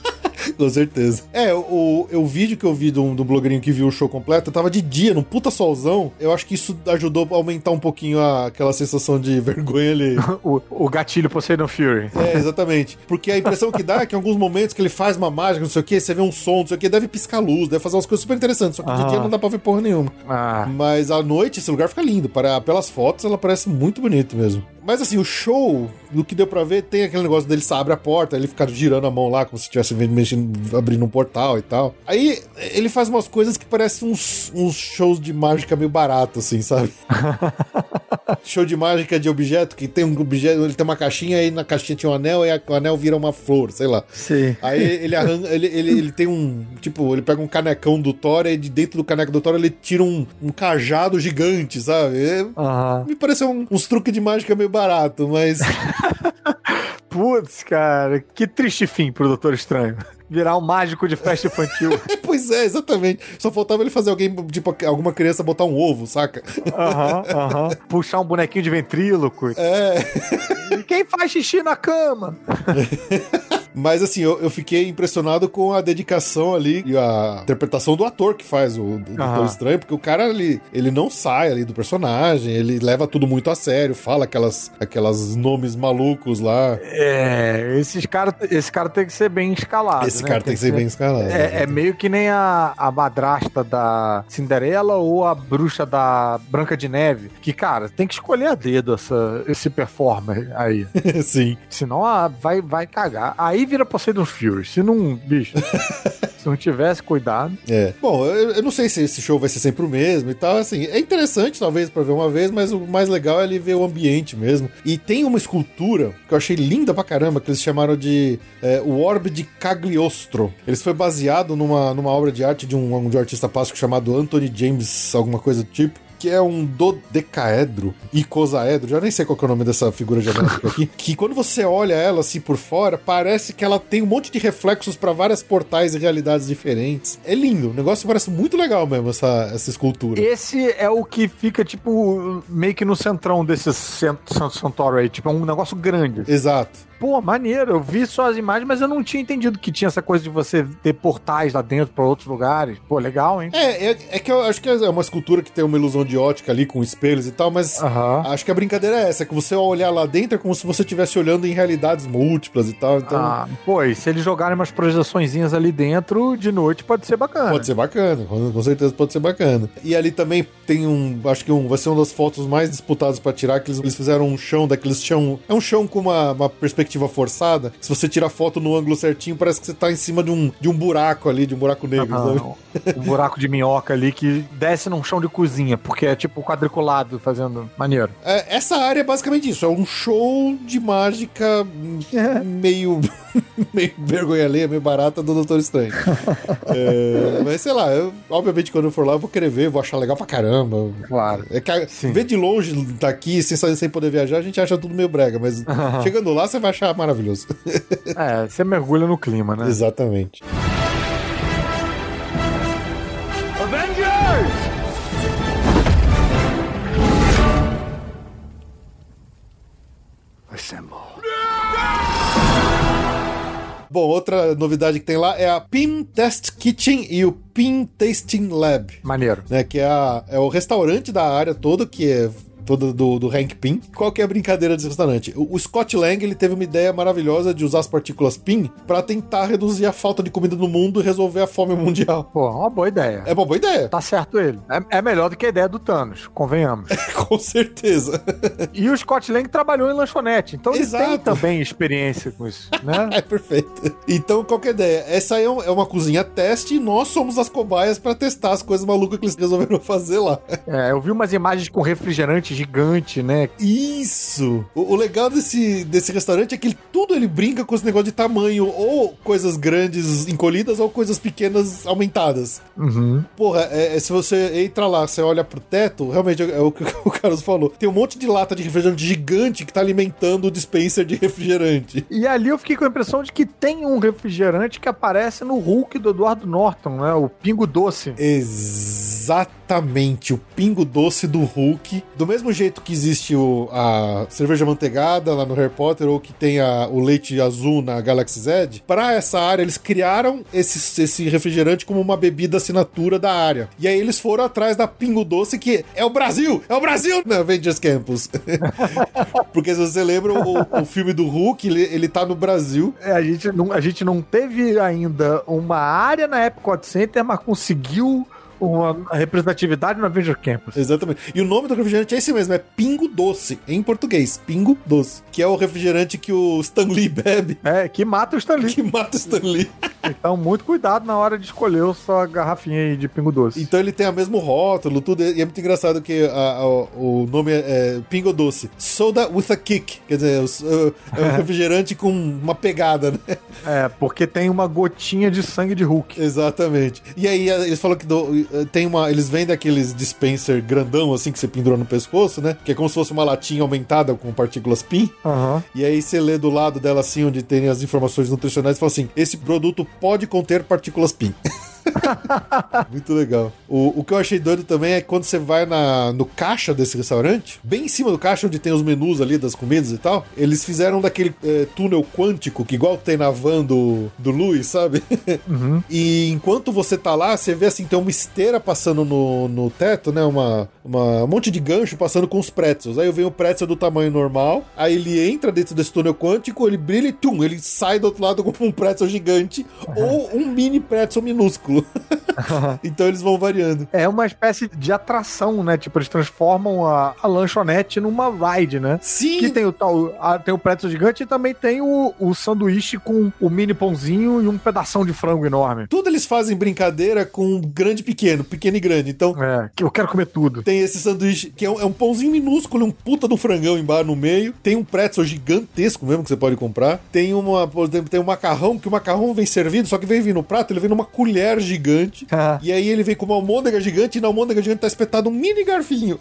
Com certeza. É, o, o, vídeo que eu vi do, do blogueirinho que viu o show completo, tava de dia, num puta solzão. Eu acho que isso ajudou a aumentar um pouquinho a, aquela sensação de vergonha ali. o, o gatilho Poseidon Fury. É, exatamente. Porque a impressão que dá é que em alguns momentos que ele faz uma mágica, não sei o que, você vê um som, não sei o que, deve piscar luz, deve fazer umas coisas super interessantes. Só que de dia não dá pra ver porra nenhuma. Ah. Mas à noite esse lugar fica lindo. Para, pelas fotos, ela parece muito bonito mesmo. Mas assim, o show, no que deu pra ver, tem aquele negócio dele abre a porta, ele fica girando a mão lá, como se estivesse mexendo, abrindo um portal e tal. Aí ele faz umas coisas que parecem uns, uns shows de mágica meio barato, assim, sabe? Show de mágica de objeto, que tem um objeto, ele tem uma caixinha, e na caixinha tinha um anel, e o anel vira uma flor, sei lá. Sim. Aí ele arranca, ele, ele, ele tem um, tipo, ele pega um canecão do Thor, e de dentro do caneco do Thor ele tira um, um cajado gigante, sabe? uhum. Me pareceu um, uns truques de mágica meio barato, mas... Putz, cara, que triste fim pro Doutor Estranho virar um mágico de festa infantil. pois é, exatamente. Só faltava ele fazer alguém, tipo, alguma criança botar um ovo, saca? Aham, aham. Puxar um bonequinho de ventríloco. É. Quem faz xixi na cama? Mas assim, eu, eu, fiquei impressionado com a dedicação ali e a interpretação do ator que faz o, o Doutor Estranho, porque o cara ele, ele não sai ali do personagem, ele leva tudo muito a sério, fala aquelas, aquelas nomes malucos lá. É, esses cara, esse cara tem que ser bem escalado. Esse né? cara tem, que ser, ser bem escalado. É, é, meio que nem a, a madrasta da Cinderela ou a bruxa da Branca de Neve, que, cara, tem que escolher a dedo essa, esse performer aí. Sim. Senão ah, vai, vai cagar. Aí vira Poseidon Fury. Se não, bicho, se não tivesse cuidado. É. Bom, eu, eu, não sei se esse show vai ser sempre o mesmo e tal. Assim, é interessante talvez para ver uma vez, mas o mais legal é ele ver o ambiente mesmo. E tem uma escultura que eu achei linda pra caramba, que eles chamaram de é, o Orbe de Cagliostro. Ele foi baseado numa, numa obra de arte de um, de um artista plástico chamado Anthony James, alguma coisa do tipo que é um dodecaedro, icosaedro, já nem sei qual é o nome dessa figura geométrica aqui, que quando você olha ela assim por fora, parece que ela tem um monte de reflexos para várias portais e realidades diferentes. É lindo, o negócio parece muito legal mesmo, essa, essa escultura. Esse é o que fica, tipo, meio que no centrão desse Santo Santoro aí, tipo, é um negócio grande. Exato pô, maneiro. Eu vi só as imagens, mas eu não tinha entendido que tinha essa coisa de você ter portais lá dentro para outros lugares. Pô, legal, hein? É, é, é, que eu acho que é uma escultura que tem uma ilusão de ótica ali com espelhos e tal, mas uhum. acho que a brincadeira é essa, que você ao olhar lá dentro é como se você estivesse olhando em realidades múltiplas e tal. Então... Ah, pô, e se eles jogarem umas projeçõezinhas ali dentro, de noite pode ser bacana. Pode ser bacana, com certeza pode ser bacana. E ali também tem um, acho que um, vai ser uma das fotos mais disputadas para tirar, que eles, eles fizeram um chão daqueles chão, é um chão com uma, uma perspectiva perspectiva forçada. Se você tira a foto no ângulo certinho, parece que você tá em cima de um, de um buraco ali, de um buraco negro, Aham, sabe? um buraco de minhoca ali que desce num chão de cozinha, porque é tipo quadriculado fazendo maneiro. É, essa área é basicamente isso, é um show de mágica meio, meio vergonha alheia, meio barata do Doutor Estranho. É, mas sei lá, eu, obviamente quando eu for lá eu vou querer ver, vou achar legal pra caramba. Claro. É que ver de longe daqui, sem, sem poder viajar, a gente acha tudo meio brega, mas chegando lá você vai achar maravilhoso. É, você mergulha no clima, né? Exatamente. Avengers! Bom, outra novidade que tem lá é a Pin Test Kitchen e o Pin Tasting Lab. Maneiro. né? Que é, a- é o restaurante da área toda, que é todo do, do Hank Pym. Qual que é a brincadeira desse restaurante? O, o Scott Lang, ele teve uma ideia maravilhosa de usar as partículas Pym pra tentar reduzir a falta de comida no mundo e resolver a fome mundial. Pô, uma boa ideia. É uma boa ideia, Tá certo ele. É, é melhor do que a ideia do Thanos, convenhamos. com certeza. E o Scott Lang trabalhou em lanchonete, então ele Exato. tem também experiência com isso, né? É perfeito. Então, qual que é a ideia? Essa aí é um- é uma cozinha teste e nós somos as cobaias pra testar as coisas malucas que eles resolveram fazer lá. É, eu vi umas imagens com refrigerante gigante, né? Isso! O, o legal desse, desse restaurante é que ele- tudo ele brinca com esse negócio de tamanho, ou coisas grandes encolhidas, ou coisas pequenas aumentadas. Uhum. Porra, é- é- se você entra lá, você olha pro teto, realmente é o que o Carlos falou. Tem um monte de lata de refrigerante gigante que tá alimentando o dispenser de refrigerante. E ali eu fiquei com a impressão de que tem um refrigerante que aparece no Hulk do Eduardo Norton, né? O Pingo Doce. Exatamente, o pingo doce do Hulk. Do mesmo jeito que existe o, a cerveja manteigada lá no Harry Potter, ou que tem a- o leite azul na Galaxy Z, para essa área eles criaram esse, esse refrigerante como uma bebida assinatura da área. E aí eles foram atrás da pingo doce, que é o Brasil! É o Brasil na Avengers Campus. Porque se você lembra, o, o filme do Hulk, ele, ele tá no Brasil. É, a, gente não, a gente não teve ainda uma área na Epcot Center, mas conseguiu uma representatividade no Avenger Campus. Exatamente. E o nome do refrigerante é esse mesmo, é Pingo Doce, em português. Pingo Doce. Que é o refrigerante que o Stan Lee bebe, É, que mata o Stanley. que mata o Stan Lee. Então, muito cuidado na hora de escolher sua garrafinha aí de Pingo Doce. Então ele tem o mesmo rótulo, tudo. E é muito engraçado que a- a- o nome é, é Pingo Doce. Soda with a kick. Quer dizer, é um refrigerante com uma pegada, né? É, porque tem uma gotinha de sangue de Hulk. Exatamente. E aí eles falam que do- tem uma. Eles vendem aqueles dispenser grandão, assim, que você pendura no pescoço, né? Que é como se fosse uma latinha aumentada com partículas PIN. Aham. E aí você lê do lado dela assim, onde tem as informações nutricionais, e fala assim: esse produto pode conter partículas PIN. Muito legal. O, o que eu achei doido também é quando você vai na, no caixa desse restaurante, bem em cima do caixa, onde tem os menus ali das comidas e tal, eles fizeram daquele eh, túnel quântico, que igual tem na van do, do Luiz, sabe? Uhum. E enquanto você tá lá, você vê assim, tem uma esteira passando no, no teto, né? Uma, uma- um monte de gancho passando com os pretzels. Aí eu venho o pretzel do tamanho normal, aí ele entra dentro desse túnel quântico, ele brilha e tum, ele sai do outro lado com um pretzel gigante ou um mini pretzel minúsculo. então eles vão variando. É uma espécie de atração, né? Tipo, eles transformam a, a lanchonete numa ride, né? Sim! Que tem o tal, a- tem o pretzel gigante e também tem o, o sanduíche com o mini pãozinho e um pedação de frango enorme. Tudo eles fazem brincadeira com grande e pequeno, pequeno e grande. Então, É, que eu quero comer tudo. Tem esse sanduíche que é um, é um pãozinho minúsculo, um puta do frangão embaixo no meio. Tem um pretzel gigantesco mesmo que você pode comprar. Tem uma, por exemplo, tem um macarrão, que o macarrão vem servido, só que vem vir no prato, ele vem numa colher gigante. E aí ele vem com uma almôndega gigante e na almôndega gigante tá espetado um mini garfinho.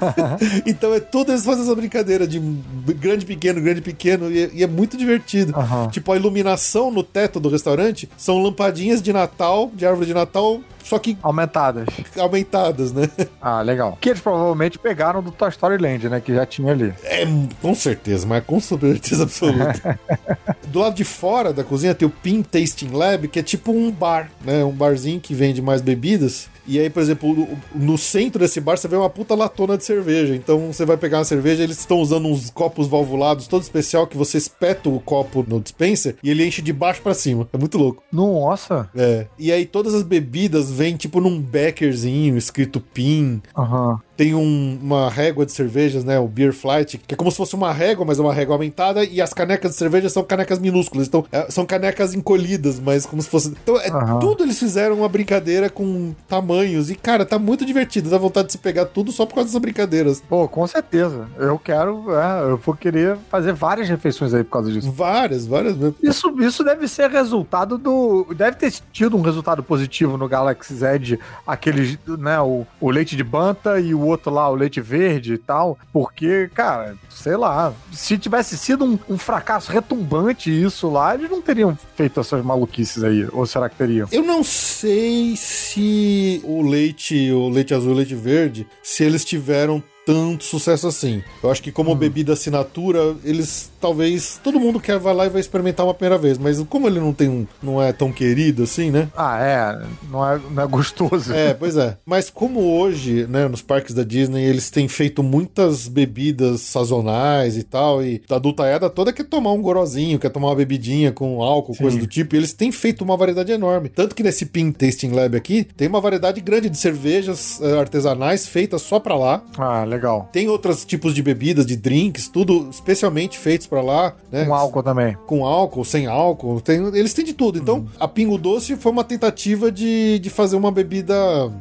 então é tudo, eles fazem essa brincadeira de grande, pequeno, grande, pequeno, e é, e é muito divertido. Aham. Tipo, a iluminação no teto do restaurante são lampadinhas de Natal, de árvore de Natal, só que Aumentadas. aumentadas, né? Ah, legal. Que eles provavelmente pegaram do Toy Story Land, né? Que já tinha ali. É, com certeza, mas com certeza absoluta. Do lado de fora da cozinha tem o Pin Tasting Lab, que é tipo um bar, né? Um barzinho que vende mais bebidas. E aí, por exemplo, no- centro desse bar você vê uma puta latona de cerveja. Então você vai pegar uma cerveja, eles estão usando uns copos valvulados todo especial que você espeta o copo no dispenser e ele enche de baixo pra cima. É muito louco. Nossa. É. E aí todas as bebidas vêm tipo num beckerzinho escrito PIN. Aham. Tem um- uma régua de cervejas, né? O Beer Flight, que é como se fosse uma régua, mas é uma régua aumentada, e as canecas de cerveja são canecas minúsculas. Então, é, são canecas encolhidas, mas como se fosse. Então, é, Aham. tudo eles fizeram uma brincadeira com tamanhos. E, cara, tá muito divertido. Dá vontade de se pegar tudo só por causa dessas brincadeiras. Pô, com certeza. Eu quero, é, eu vou querer fazer várias refeições aí por causa disso. Várias, várias mesmo. Isso, isso deve ser resultado do. Deve ter tido um resultado positivo no Galaxy Z, aqueles, né? O, o leite de banta e o outro lá, o leite verde e tal. Porque, cara, sei lá. Se tivesse sido um, um fracasso retumbante isso lá, eles não teriam feito essas maluquices aí. Ou será que teriam? Eu não sei se o leite, o leite azul e o leite verde, se eles tiveram tanto sucesso assim. Eu acho que como bebida assinatura, eles talvez todo mundo quer vai lá e vai experimentar uma primeira vez, mas como ele não tem um, não é tão querido assim, né? Ah, é. Não é, não é gostoso. É, pois é. Mas como hoje, né, nos parques da Disney, eles têm feito muitas bebidas sazonais e tal, e a adultaiada toda quer tomar um gorozinho, quer tomar uma bebidinha com álcool, Sim. coisa do tipo, e eles têm feito uma variedade enorme. Tanto que nesse Pin Tasting Lab aqui, tem uma variedade grande de cervejas eh, artesanais feitas só pra lá. Ah, legal. Tem outros tipos de bebidas, de drinks, tudo especialmente feitos pra lá, né? Com álcool também. com álcool, sem álcool, tem- eles têm de tudo. Então, Uhum. a Pingo Doce foi uma tentativa de, de fazer uma bebida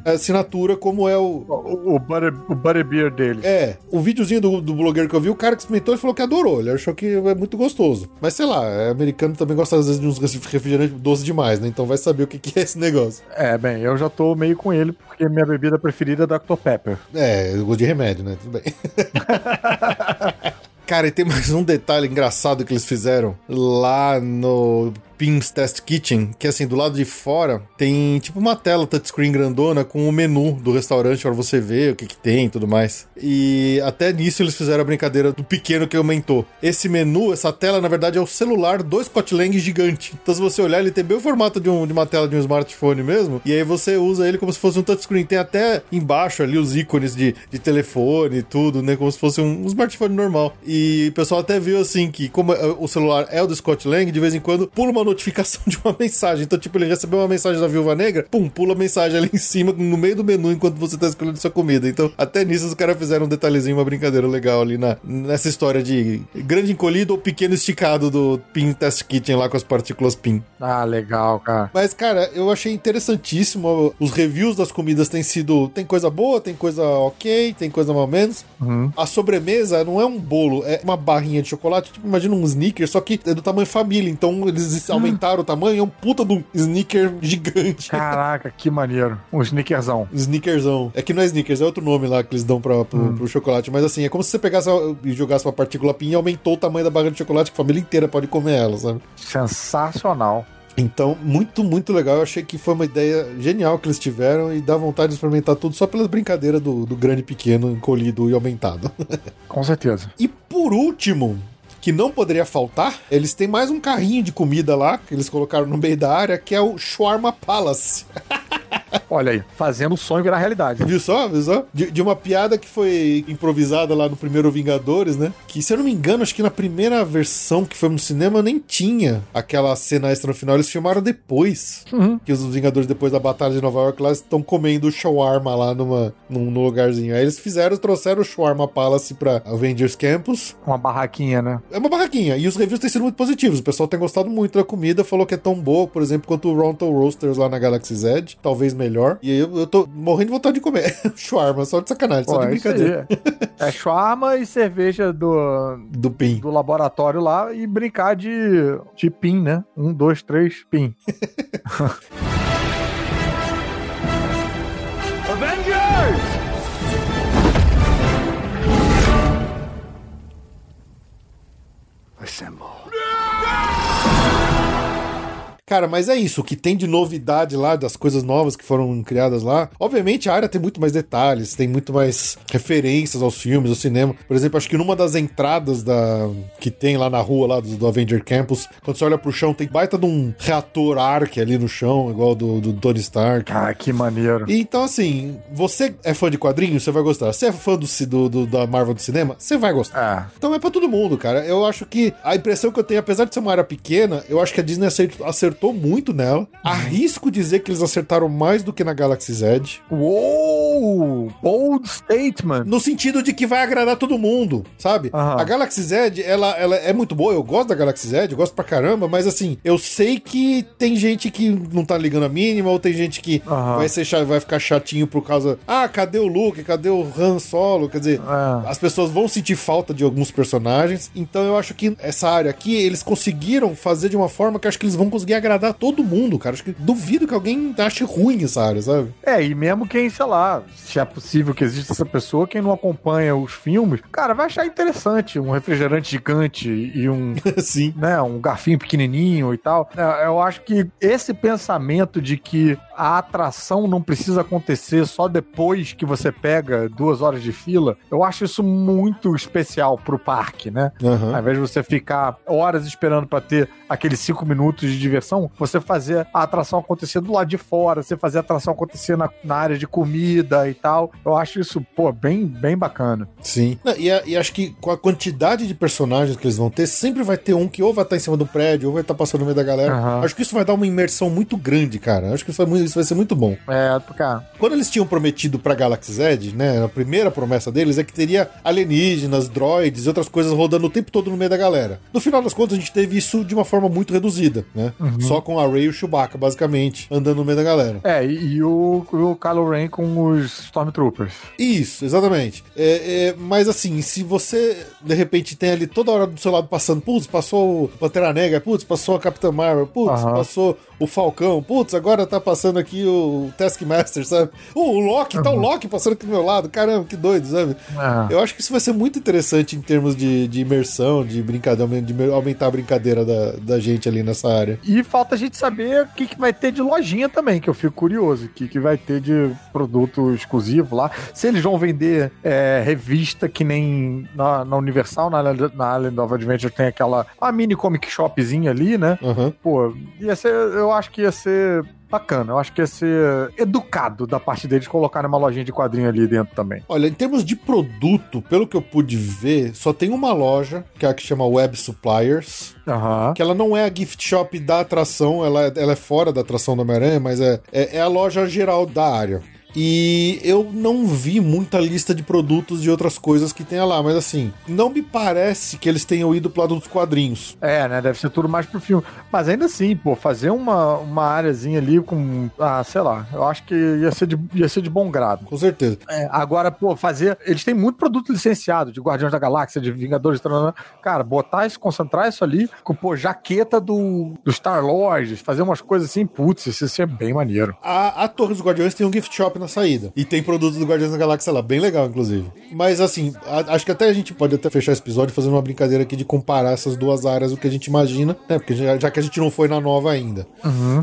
é, assinatura como é o. O, o, butter, o butterbeer dele. É, o videozinho do, do blogueiro que eu vi, o cara que experimentou, ele falou que adorou, ele achou que é muito gostoso. Mas sei lá, é, americano também gosta às vezes de uns refrigerantes doce demais, né? Então vai saber o que, que é esse negócio. É, bem, eu já tô meio com ele, porque minha bebida preferida é Dr. Pepper. É, eu gosto de remédio, né? Tudo bem. Cara, e tem mais um detalhe engraçado que eles fizeram lá no Pim's Test Kitchen, que assim, do lado de fora tem tipo uma tela touchscreen grandona com o menu do restaurante pra você ver o que que tem e tudo mais. E até nisso eles fizeram a brincadeira do pequeno que aumentou. Esse menu, essa tela, na verdade, é o celular do Scott Lang gigante. Então se você olhar, ele tem bem o formato de, um- de uma tela de um smartphone mesmo, e aí você usa ele como se fosse um touchscreen. Tem até embaixo ali os ícones de, de telefone e tudo, né? Como se fosse um, um smartphone normal. E o pessoal até viu assim que, como eh, o celular é o do Scott Lang, de vez em quando pula uma notificação de uma mensagem. Então, tipo, ele recebeu uma mensagem da Viúva Negra, pum, pula a mensagem ali em cima, no meio do menu, enquanto você tá escolhendo sua comida. Então, até nisso os caras fizeram um detalhezinho, uma brincadeira legal ali na, nessa história de grande encolhido ou pequeno esticado do Pin Test Kitchen lá com as partículas PIN. Ah, legal, cara. Mas, cara, eu achei interessantíssimo. Os reviews das comidas têm sido. Tem coisa boa, tem coisa ok, tem coisa mais ou menos. Uhum. A sobremesa não é um bolo, é uma barrinha de chocolate. Tipo, imagina um sneaker, só que é do tamanho família. Então eles aumentaram o tamanho, é um puta de um sneaker gigante. Caraca, que maneiro. Um sneakerzão. Sneakerzão. É que não é sneakers, é outro nome lá que eles dão pra, pro, pro chocolate. Mas assim, é como se você pegasse e jogasse uma partícula PIN e aumentou o tamanho da barra de chocolate, que a família inteira pode comer ela, sabe? Sensacional. Então, muito, muito legal. Eu achei que foi uma ideia genial que eles tiveram e dá vontade de experimentar tudo só pelas brincadeiras do, do grande, pequeno, encolhido e aumentado. Com certeza. e por último, que não poderia faltar, eles têm mais um carrinho de comida lá, que eles colocaram no meio da área, que é o Shawarma Palace. Olha aí, fazendo o sonho virar realidade. Viu só? Viu só? De, de uma piada que foi improvisada lá no primeiro Vingadores, né? Que, se eu não me engano, acho que na primeira versão que foi no cinema nem tinha aquela cena extra no final. Eles filmaram depois. Uhum. Que os Vingadores, depois da Batalha de Nova York, lá estão comendo shawarma lá numa, num, num lugarzinho. Aí eles fizeram, trouxeram o Shawarma Palace pra Avengers Campus. Uma barraquinha, né? É uma barraquinha. E os reviews têm sido muito positivos. O pessoal tem gostado muito da comida, falou que é tão boa, por exemplo, quanto o Ronto Roasters lá na Galaxy Z. Talvez melhor. E aí eu, eu tô morrendo de vontade de comer shawarma, só de sacanagem, só Pô, de é isso aí. brincadeira. É shawarma e cerveja do, Do PIN. do laboratório lá e brincar de, de pin, né? Um, dois, três, pin. Cara, mas é isso. O que tem de novidade lá, das coisas novas que foram criadas lá. Obviamente a área tem muito mais detalhes, tem muito mais referências aos filmes, ao cinema. Por exemplo, acho que numa das entradas da que tem lá na rua lá do, do Avenger Campus, quando você olha pro chão, tem baita de um reator Ark ali no chão, igual do, do Tony Stark. Ah, que maneiro. E Então, assim, você é fã de quadrinhos, você vai gostar. Você é fã do, do- do- da Marvel do cinema, você vai gostar. É. Então é pra todo mundo, cara. Eu acho que a impressão que eu tenho, apesar de ser uma área pequena, eu acho que a Disney acertou, acertou acertou muito nela. Arrisco dizer que eles acertaram mais do que na Galaxy Z. Uou! Bold statement. No sentido de que vai agradar todo mundo, sabe? Aham. A Galaxy Z, ela, ela é muito boa, eu gosto da Galaxy Z, eu gosto pra caramba, mas assim, eu sei que tem gente que não tá ligando a mínima, ou tem gente que Aham. vai, ser, vai ficar chatinho por causa. Ah, cadê o Luke? Cadê o Han Solo? Quer dizer, É. as pessoas vão sentir falta de alguns personagens. Então eu acho que essa área aqui, eles conseguiram fazer de uma forma que eu acho que eles vão conseguir agradar todo mundo, cara. Acho que duvido que alguém ache ruim essa área, sabe? É, e mesmo quem, sei lá, se é possível que exista essa pessoa, quem não acompanha os filmes, cara, vai achar interessante um refrigerante gigante e um, Sim. né, um garfinho pequenininho e tal. É, Eu acho que esse pensamento de que a atração não precisa acontecer só depois que você pega duas horas de fila, eu acho isso muito especial pro parque, né? Aham. Ao invés de você ficar horas esperando pra ter aqueles cinco minutos de diversão, você fazer a atração acontecer do lado de fora, você fazer a atração acontecer na, na área de comida e tal. Eu acho isso, pô, bem, bem bacana. Sim. E, e acho que com a quantidade de personagens que eles vão ter, sempre vai ter um que ou vai estar em cima do prédio, ou vai estar passando no meio da galera. Aham. Acho que isso vai dar uma imersão muito grande, cara. Acho que isso vai, muito- isso vai ser muito bom. É, cara. Quando eles tinham prometido pra Galaxy Z, né? A primeira promessa deles é que teria alienígenas, droids e outras coisas rodando o tempo todo no meio da galera. No final das contas, a gente teve isso de uma forma muito reduzida, né? Só com a Rey e o Chewbacca, basicamente, andando no meio da galera. É, e, e o, o Kylo Ren com os Stormtroopers. Isso, exatamente. É, é, mas assim, se você de repente tem ali toda hora do seu lado passando, putz, passou o Pantera Negra, putz, passou a Capitã Marvel, putz, Aham. passou o Falcão, putz, agora tá passando aqui o Taskmaster, sabe? Oh, o Loki, tá o Loki passando aqui do meu lado, caramba, que doido, sabe? É. Eu acho que isso vai ser muito interessante em termos de, de imersão, de brincadeira, de aumentar a brincadeira da, da gente ali nessa área. E falta a gente saber o que, que vai ter de lojinha também, que eu fico curioso. O que, que vai ter de produto exclusivo lá. Se eles vão vender é, revista que nem na, na Universal, na, na Island of Adventure tem aquela a mini comic shopzinha ali, né? Aham. Pô, ia ser, eu acho que ia ser bacana. Eu acho que ia ser educado da parte deles colocar uma lojinha de quadrinho ali dentro também. Olha, em termos de produto, pelo que eu pude ver, só tem uma loja, que é a que chama Web Suppliers, Aham. que ela não é a gift shop da atração, ela, é- ela é fora da atração do Homem-Aranha, mas é, é, é a loja geral da área. E eu não vi muita lista de produtos de outras coisas que tenha lá, mas assim, não me parece que eles tenham ido pro lado dos quadrinhos. É, né? Deve ser tudo mais pro filme. Mas ainda assim, pô, fazer uma, uma áreazinha ali com. Ah, sei lá. Eu acho que ia ser de, ia ser de bom grado. Com certeza. É, agora, pô, fazer. Eles têm muito produto licenciado de Guardiões da Galáxia, de Vingadores, cara, botar isso, concentrar isso ali com, pô, jaqueta do, do Star Lord, fazer umas coisas assim, putz, isso ia ser bem maneiro. A, a Torre dos Guardiões tem um gift shop na saída. E tem produtos do Guardiões da Galáxia lá, bem legal, inclusive. Mas assim, a- acho que até a gente pode até fechar esse episódio fazendo uma brincadeira aqui de comparar essas duas áreas, o que a gente imagina, né? Porque já, já que a gente não foi na nova ainda.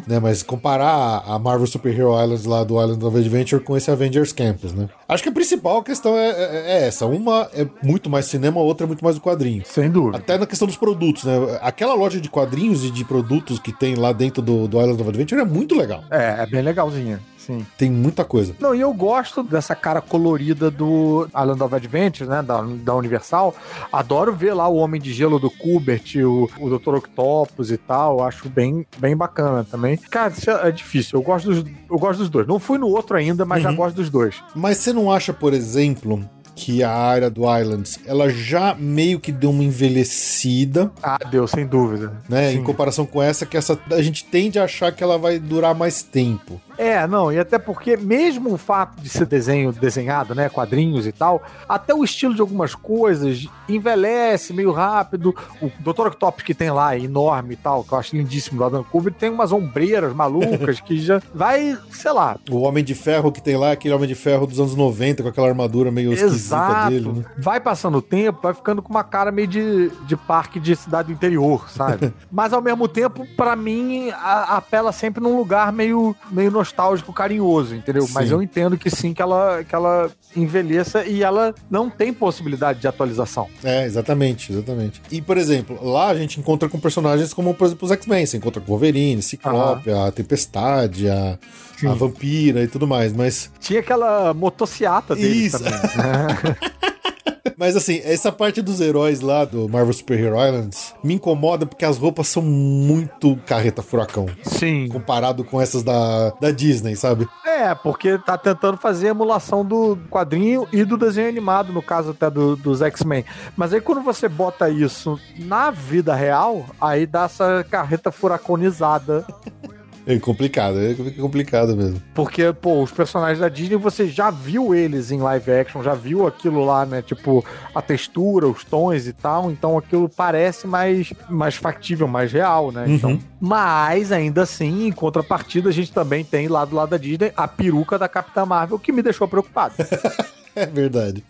Né? Mas comparar a, a Marvel Super Hero Islands lá do Island of Adventure com esse Avengers Campus, né? Acho que a principal questão é, é- é essa. Uma é muito mais cinema, a outra é muito mais do quadrinho. Sem dúvida. Até na questão dos produtos, né? Aquela loja de quadrinhos e de produtos que tem lá dentro do, do Island of Adventure é muito legal. É, é bem legalzinha, sim. Tem muita coisa. Não, e eu gosto dessa cara colorida do Island of Adventure, né? Da, da Universal. Adoro ver lá o Homem de Gelo do Kubert, o, o Dr. Octopus e tal. Acho bem, bem bacana também. Cara, isso é, é difícil. Eu gosto, dos, eu gosto dos dois. Não fui no outro ainda, mas já gosto dos dois. Mas você não acha, por exemplo, que a área do Islands, ela já meio que deu uma envelhecida, Ah, deu, sem dúvida. né? Sim. Em comparação com essa, que essa a gente tende a achar que ela vai durar mais tempo. É, não, e até porque, mesmo o fato de ser desenho desenhado, né, quadrinhos e tal, até o estilo de algumas coisas envelhece meio rápido. O Dr. Octopus que tem lá é enorme e tal, que eu acho lindíssimo do Adam Kubrick, tem umas ombreiras malucas que já vai, sei lá. O Homem de Ferro que tem lá, aquele Homem de Ferro dos anos 90, com aquela armadura meio esquisita Exato. dele, né? Vai passando o tempo, vai ficando com uma cara meio de, de parque de cidade do interior, sabe? Mas ao mesmo tempo, pra mim, a- apela sempre num lugar meio, meio nostálgico, carinhoso, entendeu? Sim. Mas eu entendo que sim, que ela, que ela envelheça e ela não tem possibilidade de atualização. É, exatamente, exatamente. E, por exemplo, lá a gente encontra com personagens como, por exemplo, os X-Men. Você encontra com Wolverine, Ciclope, a Tempestade, a, a Vampira e tudo mais. Mas Tinha aquela motociata dele Isso. também. né? Mas assim, essa parte dos heróis lá do Marvel Super Hero Islands me incomoda porque as roupas são muito carreta furacão. Sim. Comparado com essas da, da Disney, sabe? É, porque tá tentando fazer a emulação do quadrinho e do desenho animado, no caso até do, dos X-Men. Mas aí quando você bota isso na vida real, aí dá essa carreta furaconizada. É complicado, é complicado mesmo. Porque, pô, os personagens da Disney, você já viu eles em live action, já viu aquilo lá, né? Tipo, a textura, os tons e tal. Então aquilo parece mais, mais factível, mais real, né? Então, Uhum. mas ainda assim, em contrapartida, a gente também tem lá do lado da Disney a peruca da Capitã Marvel, que me deixou preocupado. É verdade.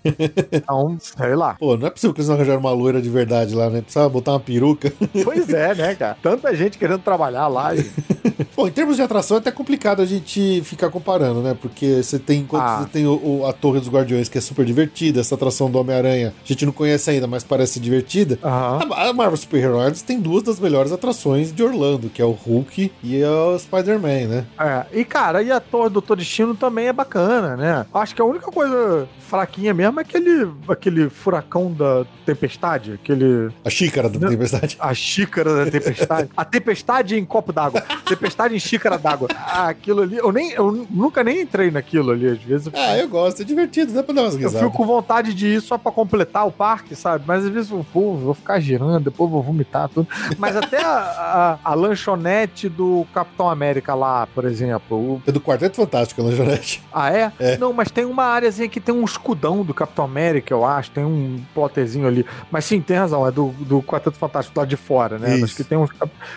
Então, sei lá. Pô, não é possível que eles não arranjaram uma loira de verdade lá, né? Precisava botar uma peruca. Pois é, né, cara? Tanta gente querendo trabalhar lá. E... Bom, em termos de atração é até complicado a gente ficar comparando, né? Porque você tem, enquanto Ah. você tem o, o- a Torre dos Guardiões, que é super divertida, essa atração do Homem-Aranha, a gente não conhece ainda, mas parece divertida. Aham. A, a Marvel Super Hero Islands tem duas das melhores atrações de Orlando, que é o Hulk e o Spider-Man, né? É, e cara, e a Torre do Doutor Destino também é bacana, né? Acho que a única coisa fraquinha mesmo é aquele, aquele furacão da tempestade, aquele. A xícara da tempestade. A xícara da tempestade. a tempestade em copo d'água. Tempestade em xícara d'água. Ah, aquilo ali. Eu, nem, eu nunca nem entrei naquilo ali, às vezes. Eu, Ah, eu gosto, é divertido, dá pra dar umas eu risadas. fico com vontade de ir só pra completar o parque, sabe? Mas às vezes eu pô, vou ficar girando, depois vou vomitar tudo. Mas até a, a- a lanchonete do Capitão América lá, por exemplo. o- É do Quarteto Fantástico, né, Janete? Ah, é? É. Não, mas tem uma áreazinha que tem um escudão do Capitão América, eu acho. Tem um plotterzinho ali. Mas sim, tem razão. É do, do Quarteto Fantástico lá de fora, né? Isso. Acho que tem uns.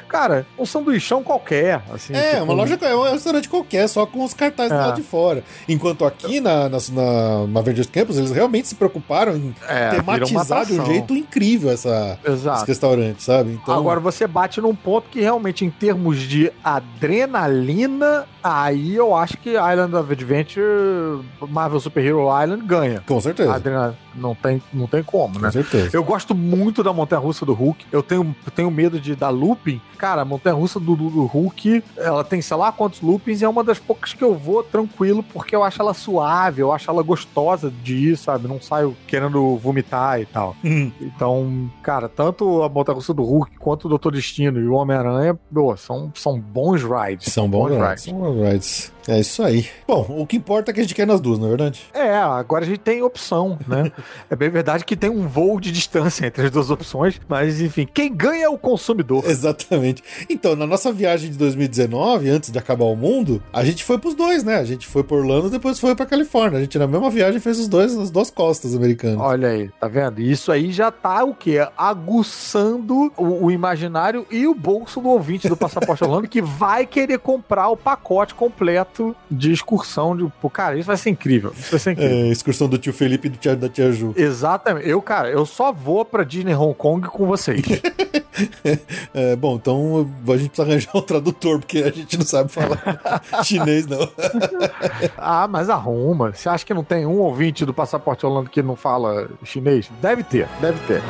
Cara, um sanduichão qualquer. Assim, É, tipo, uma loja, é um restaurante qualquer, só com os cartazes É. lá de fora. Enquanto aqui na, na, na, Avengers Campus, eles realmente se preocuparam em É, tematizar de um jeito incrível essa, esse restaurante, sabe? Então, Agora você bate num ponto que realmente, em termos de adrenalina, aí eu acho que Island of Adventure, Marvel Super Hero Island ganha. com certeza. Adrenalina, não tem, não tem como, né? Com certeza. Eu gosto muito da montanha russa do Hulk. Eu tenho, tenho medo de dar looping. Cara, a montanha russa do, do, do Hulk, ela tem sei lá quantos loopings e é uma das poucas que eu vou tranquilo porque eu acho ela suave, eu acho ela gostosa de ir, sabe? Não saio querendo vomitar e tal. Hum. Então, cara, tanto a montanha russa do Hulk quanto o Doutor Destino e o Homem-Aranha, pô, são, são bons rides. São bons rides. rides. São bons rides. É isso aí. Bom, o que importa é que a gente quer nas duas, não é verdade? É, agora a gente tem opção, né? é bem verdade que tem um voo de distância entre as duas opções, mas enfim, quem ganha é o consumidor. Exatamente. Então, na nossa viagem de 2019, antes de acabar o mundo, a gente foi pros dois, né? A gente foi por Orlando, depois foi pra Califórnia. A gente, na mesma viagem, fez os dois, as duas costas americanas. Olha aí, tá vendo? Isso aí já tá o quê? Aguçando o, o imaginário e o bolso do ouvinte do Passaporte Orlando que vai querer comprar o pacote completo de excursão. De, pô, cara, isso vai ser incrível. Isso vai ser incrível. É, excursão do tio Felipe e do tia, da tia Ju. Exatamente. Eu, cara, eu só vou pra Disney Hong Kong com vocês. É, bom, então a gente precisa arranjar um tradutor, porque a gente não sabe falar chinês, não. ah, mas arruma. Você acha que não tem um ouvinte do Passaporte Orlando que não fala chinês? Deve ter, deve ter.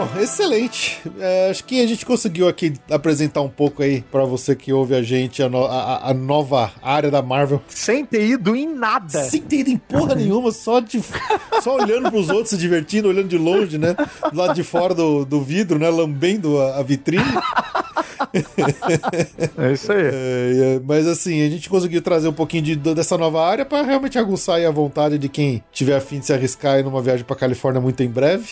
Bom, excelente. É, acho que a gente conseguiu aqui apresentar um pouco aí pra você que ouve a gente a, no- a- a nova área da Marvel. Sem ter ido em nada. Sem ter ido em porra nenhuma, só, de, só olhando pros outros se divertindo, olhando de longe, né? Do lado de fora do, do vidro, né? Lambendo a, a vitrine. É isso aí. É, é, mas assim, a gente conseguiu trazer um pouquinho de- dessa nova área pra realmente aguçar aí a vontade de quem tiver afim de se arriscar aí numa viagem pra Califórnia muito em breve.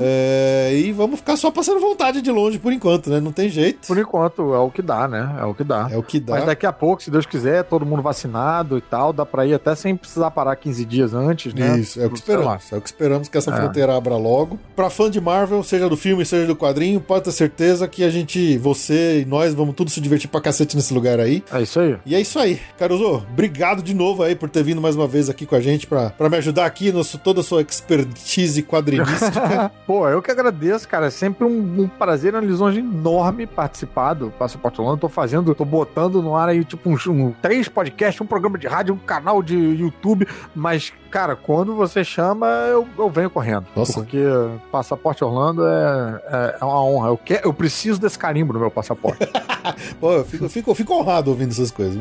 É, e vamos ficar só passando vontade de longe por enquanto, né? Não tem jeito. Por enquanto, é o que dá, né? É o que dá. É o que dá. Mas daqui a pouco, se Deus quiser, todo mundo vacinado e tal, dá pra ir até sem precisar parar 15 dias antes, né? Isso, é o que esperamos. É o que esperamos que essa É. fronteira abra logo. Pra fã de Marvel, seja do filme, seja do quadrinho, pode ter certeza que a gente, você você e nós vamos tudo se divertir pra cacete nesse lugar aí. É isso aí. E é isso aí. Caruso, obrigado de novo aí por ter vindo mais uma vez aqui com a gente pra, pra me ajudar aqui no toda a sua expertise quadrinística. Pô, eu que agradeço, cara. É sempre um, um prazer, uma lisonja enorme participar do Passaporte Holanda. Tô fazendo, tô botando no ar aí, tipo, um, um, três podcasts, um programa de rádio, um canal de YouTube. Mas, cara, quando você chama, eu, eu venho correndo. Nossa. Porque Passaporte Orlando é, é, é uma honra. Eu, quero, eu preciso desse carimbo no meu passaporte. Pô, eu fico, eu fico, eu fico honrado ouvindo essas coisas.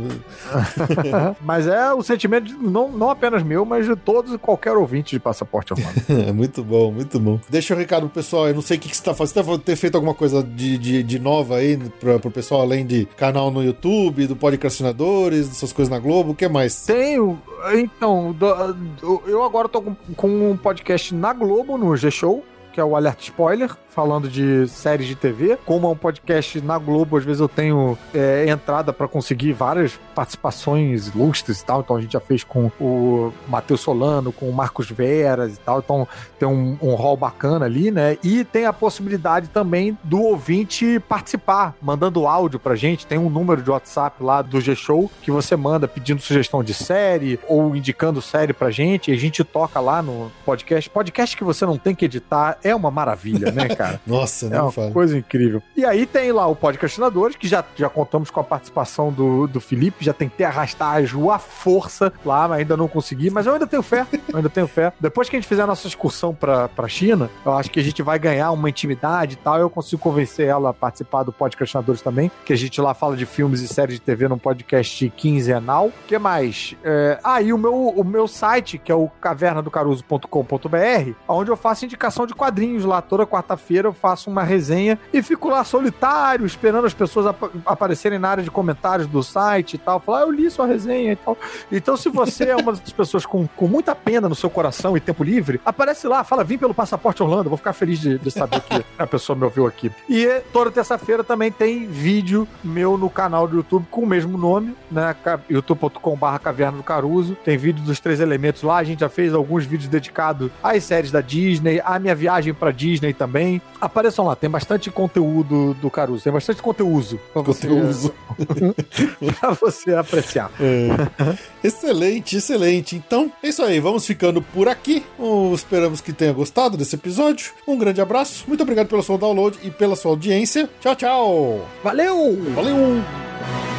mas é o sentimento de, não, não apenas meu, mas de todos e qualquer ouvinte de Passaporte Orlando. É muito bom, muito bom. Deixa o um recado pro pessoal, eu não sei o que, que você tá fazendo. Você tá ter feito alguma coisa de, de, de nova aí pra, pro pessoal, além de canal no YouTube, do Podcastinadores, dessas coisas na Globo, o que mais? Tenho. Então, eu agora tô com um podcast na Globo, no G-Show, que é o Alerta Spoiler, falando de séries de TV. Como é um podcast na Globo, às vezes eu tenho é, entrada para conseguir várias participações ilustres e tal. Então a gente já fez com o Matheus Solano, com o Marcos Veras e tal. Então tem um, um bacana ali, né? E tem a possibilidade também do ouvinte participar, mandando áudio pra gente. Tem um número de WhatsApp lá do G-Show que você manda pedindo sugestão de série ou indicando série pra gente. E a gente toca lá no podcast. Podcast que você não tem que editar é uma maravilha, né, cara? Nossa, é uma fala. coisa incrível. E aí tem lá o Podcastinadores, que já, já contamos com a participação do, do Felipe, já tentei arrastar a Ju à força lá, mas ainda não consegui, mas eu ainda tenho fé, eu ainda tenho fé. Depois que a gente fizer a nossa excursão pra, pra China, eu acho que a gente vai ganhar uma intimidade e tal, eu consigo convencer ela a participar do Podcastinadores também, que a gente lá fala de filmes e séries de TV num podcast quinzenal. O que mais? É... Ah, e o meu, o meu site, que é o cavernadocaruso.com.br, onde eu faço indicação de quadrinhos lá toda quarta-feira eu faço uma resenha e fico lá solitário, esperando as pessoas ap aparecerem na área de comentários do site e tal. Falar, ah, eu li sua resenha e tal. Então, se você é uma das pessoas com, com muita pena no seu coração e tempo livre, aparece lá, fala, vim pelo Passaporte Orlando, vou ficar feliz de, de saber que a pessoa me ouviu aqui. E toda terça-feira também tem vídeo meu no canal do YouTube com o mesmo nome, né? youtube.com.br Caverna do Caruso. Tem vídeo dos três elementos lá. A gente já fez alguns vídeos dedicados às séries da Disney, à minha viagem pra Disney também. Apareçam lá, tem bastante conteúdo do Caruso, tem bastante conteúdo pra conteúdo. Você, pra você apreciar. É. excelente, excelente. Então, é isso aí, vamos ficando por aqui. esperamos que tenha gostado desse episódio. Um grande abraço, muito obrigado pelo seu download e pela sua audiência. Tchau, tchau. Valeu! Valeu!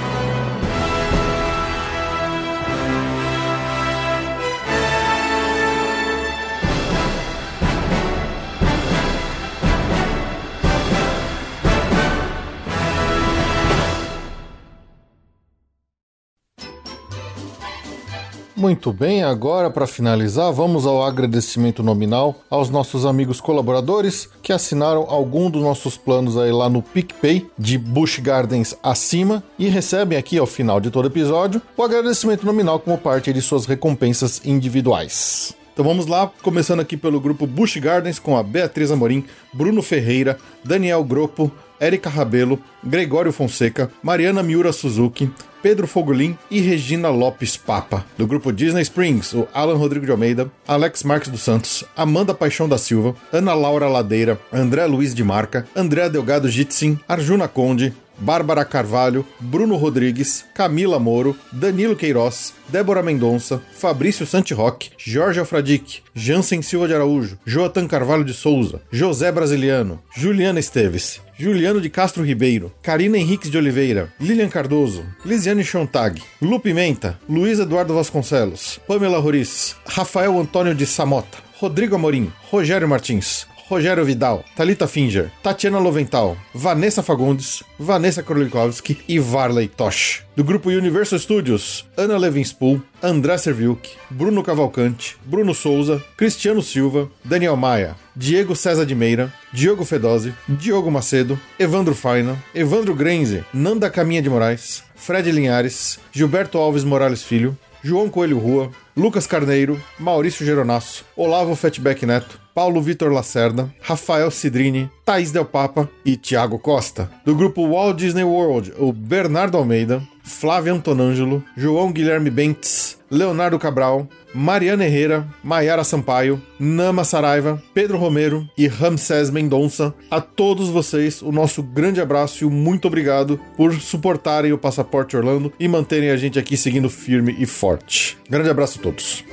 Muito bem, agora para finalizar, vamos ao agradecimento nominal aos nossos amigos colaboradores que assinaram algum dos nossos planos aí lá no PicPay de Bush Gardens acima e recebem aqui ao final de todo episódio o agradecimento nominal como parte de suas recompensas individuais. Então vamos lá, começando aqui pelo grupo Bush Gardens com a Beatriz Amorim, Bruno Ferreira, Daniel Gropo, Érica Rabelo, Gregório Fonseca, Mariana Miura Suzuki, Pedro Fogolin e Regina Lopes Papa. Do grupo Disney Springs, o Alan Rodrigo de Almeida, Alex Marques dos Santos, Amanda Paixão da Silva, Ana Laura Ladeira, André Luiz de Marca, André Delgado Jitsin, Arjuna Conde, Bárbara Carvalho, Bruno Rodrigues, Camila Moro, Danilo Queiroz, Débora Mendonça, Fabrício Santiroque, Jorge Alfradique, Jansen Silva de Araújo, Joatan Carvalho de Souza, José Brasiliano, Juliana Esteves, Juliano de Castro Ribeiro, Karina Henriques de Oliveira, Lilian Cardoso, Lisiane Chontag, Lu Pimenta, Luiz Eduardo Vasconcelos, Pamela Roriz, Rafael Antônio de Samota, Rodrigo Amorim, Rogério Martins, Rogério Vidal, Talita Finger, Tatiana Lovental, Vanessa Fagundes, Vanessa Krolikowski e Varley Tosh. Do grupo Universal Studios, Ana Levinspool, André Serviuk, Bruno Cavalcante, Bruno Souza, Cristiano Silva, Daniel Maia, Diego César de Meira, Diogo Fedose, Diogo Macedo, Evandro Faina, Evandro Grenze, Nanda Caminha de Moraes, Fred Linhares, Gilberto Alves Morales Filho, João Coelho Rua, Lucas Carneiro, Maurício Geronasso, Olavo Fatback Neto, Paulo Vitor Lacerda, Rafael Cidrini, Thaís Del Papa e Tiago Costa. Do grupo Walt Disney World, o Bernardo Almeida, Flávio Antonângelo, João Guilherme Bentes, Leonardo Cabral, Mariana Herrera, Maiara Sampaio, Nama Saraiva, Pedro Romero e Ramsés Mendonça. A todos vocês, o nosso grande abraço e muito obrigado por suportarem o Passaporte Orlando e manterem a gente aqui seguindo firme e forte. Grande abraço a todos.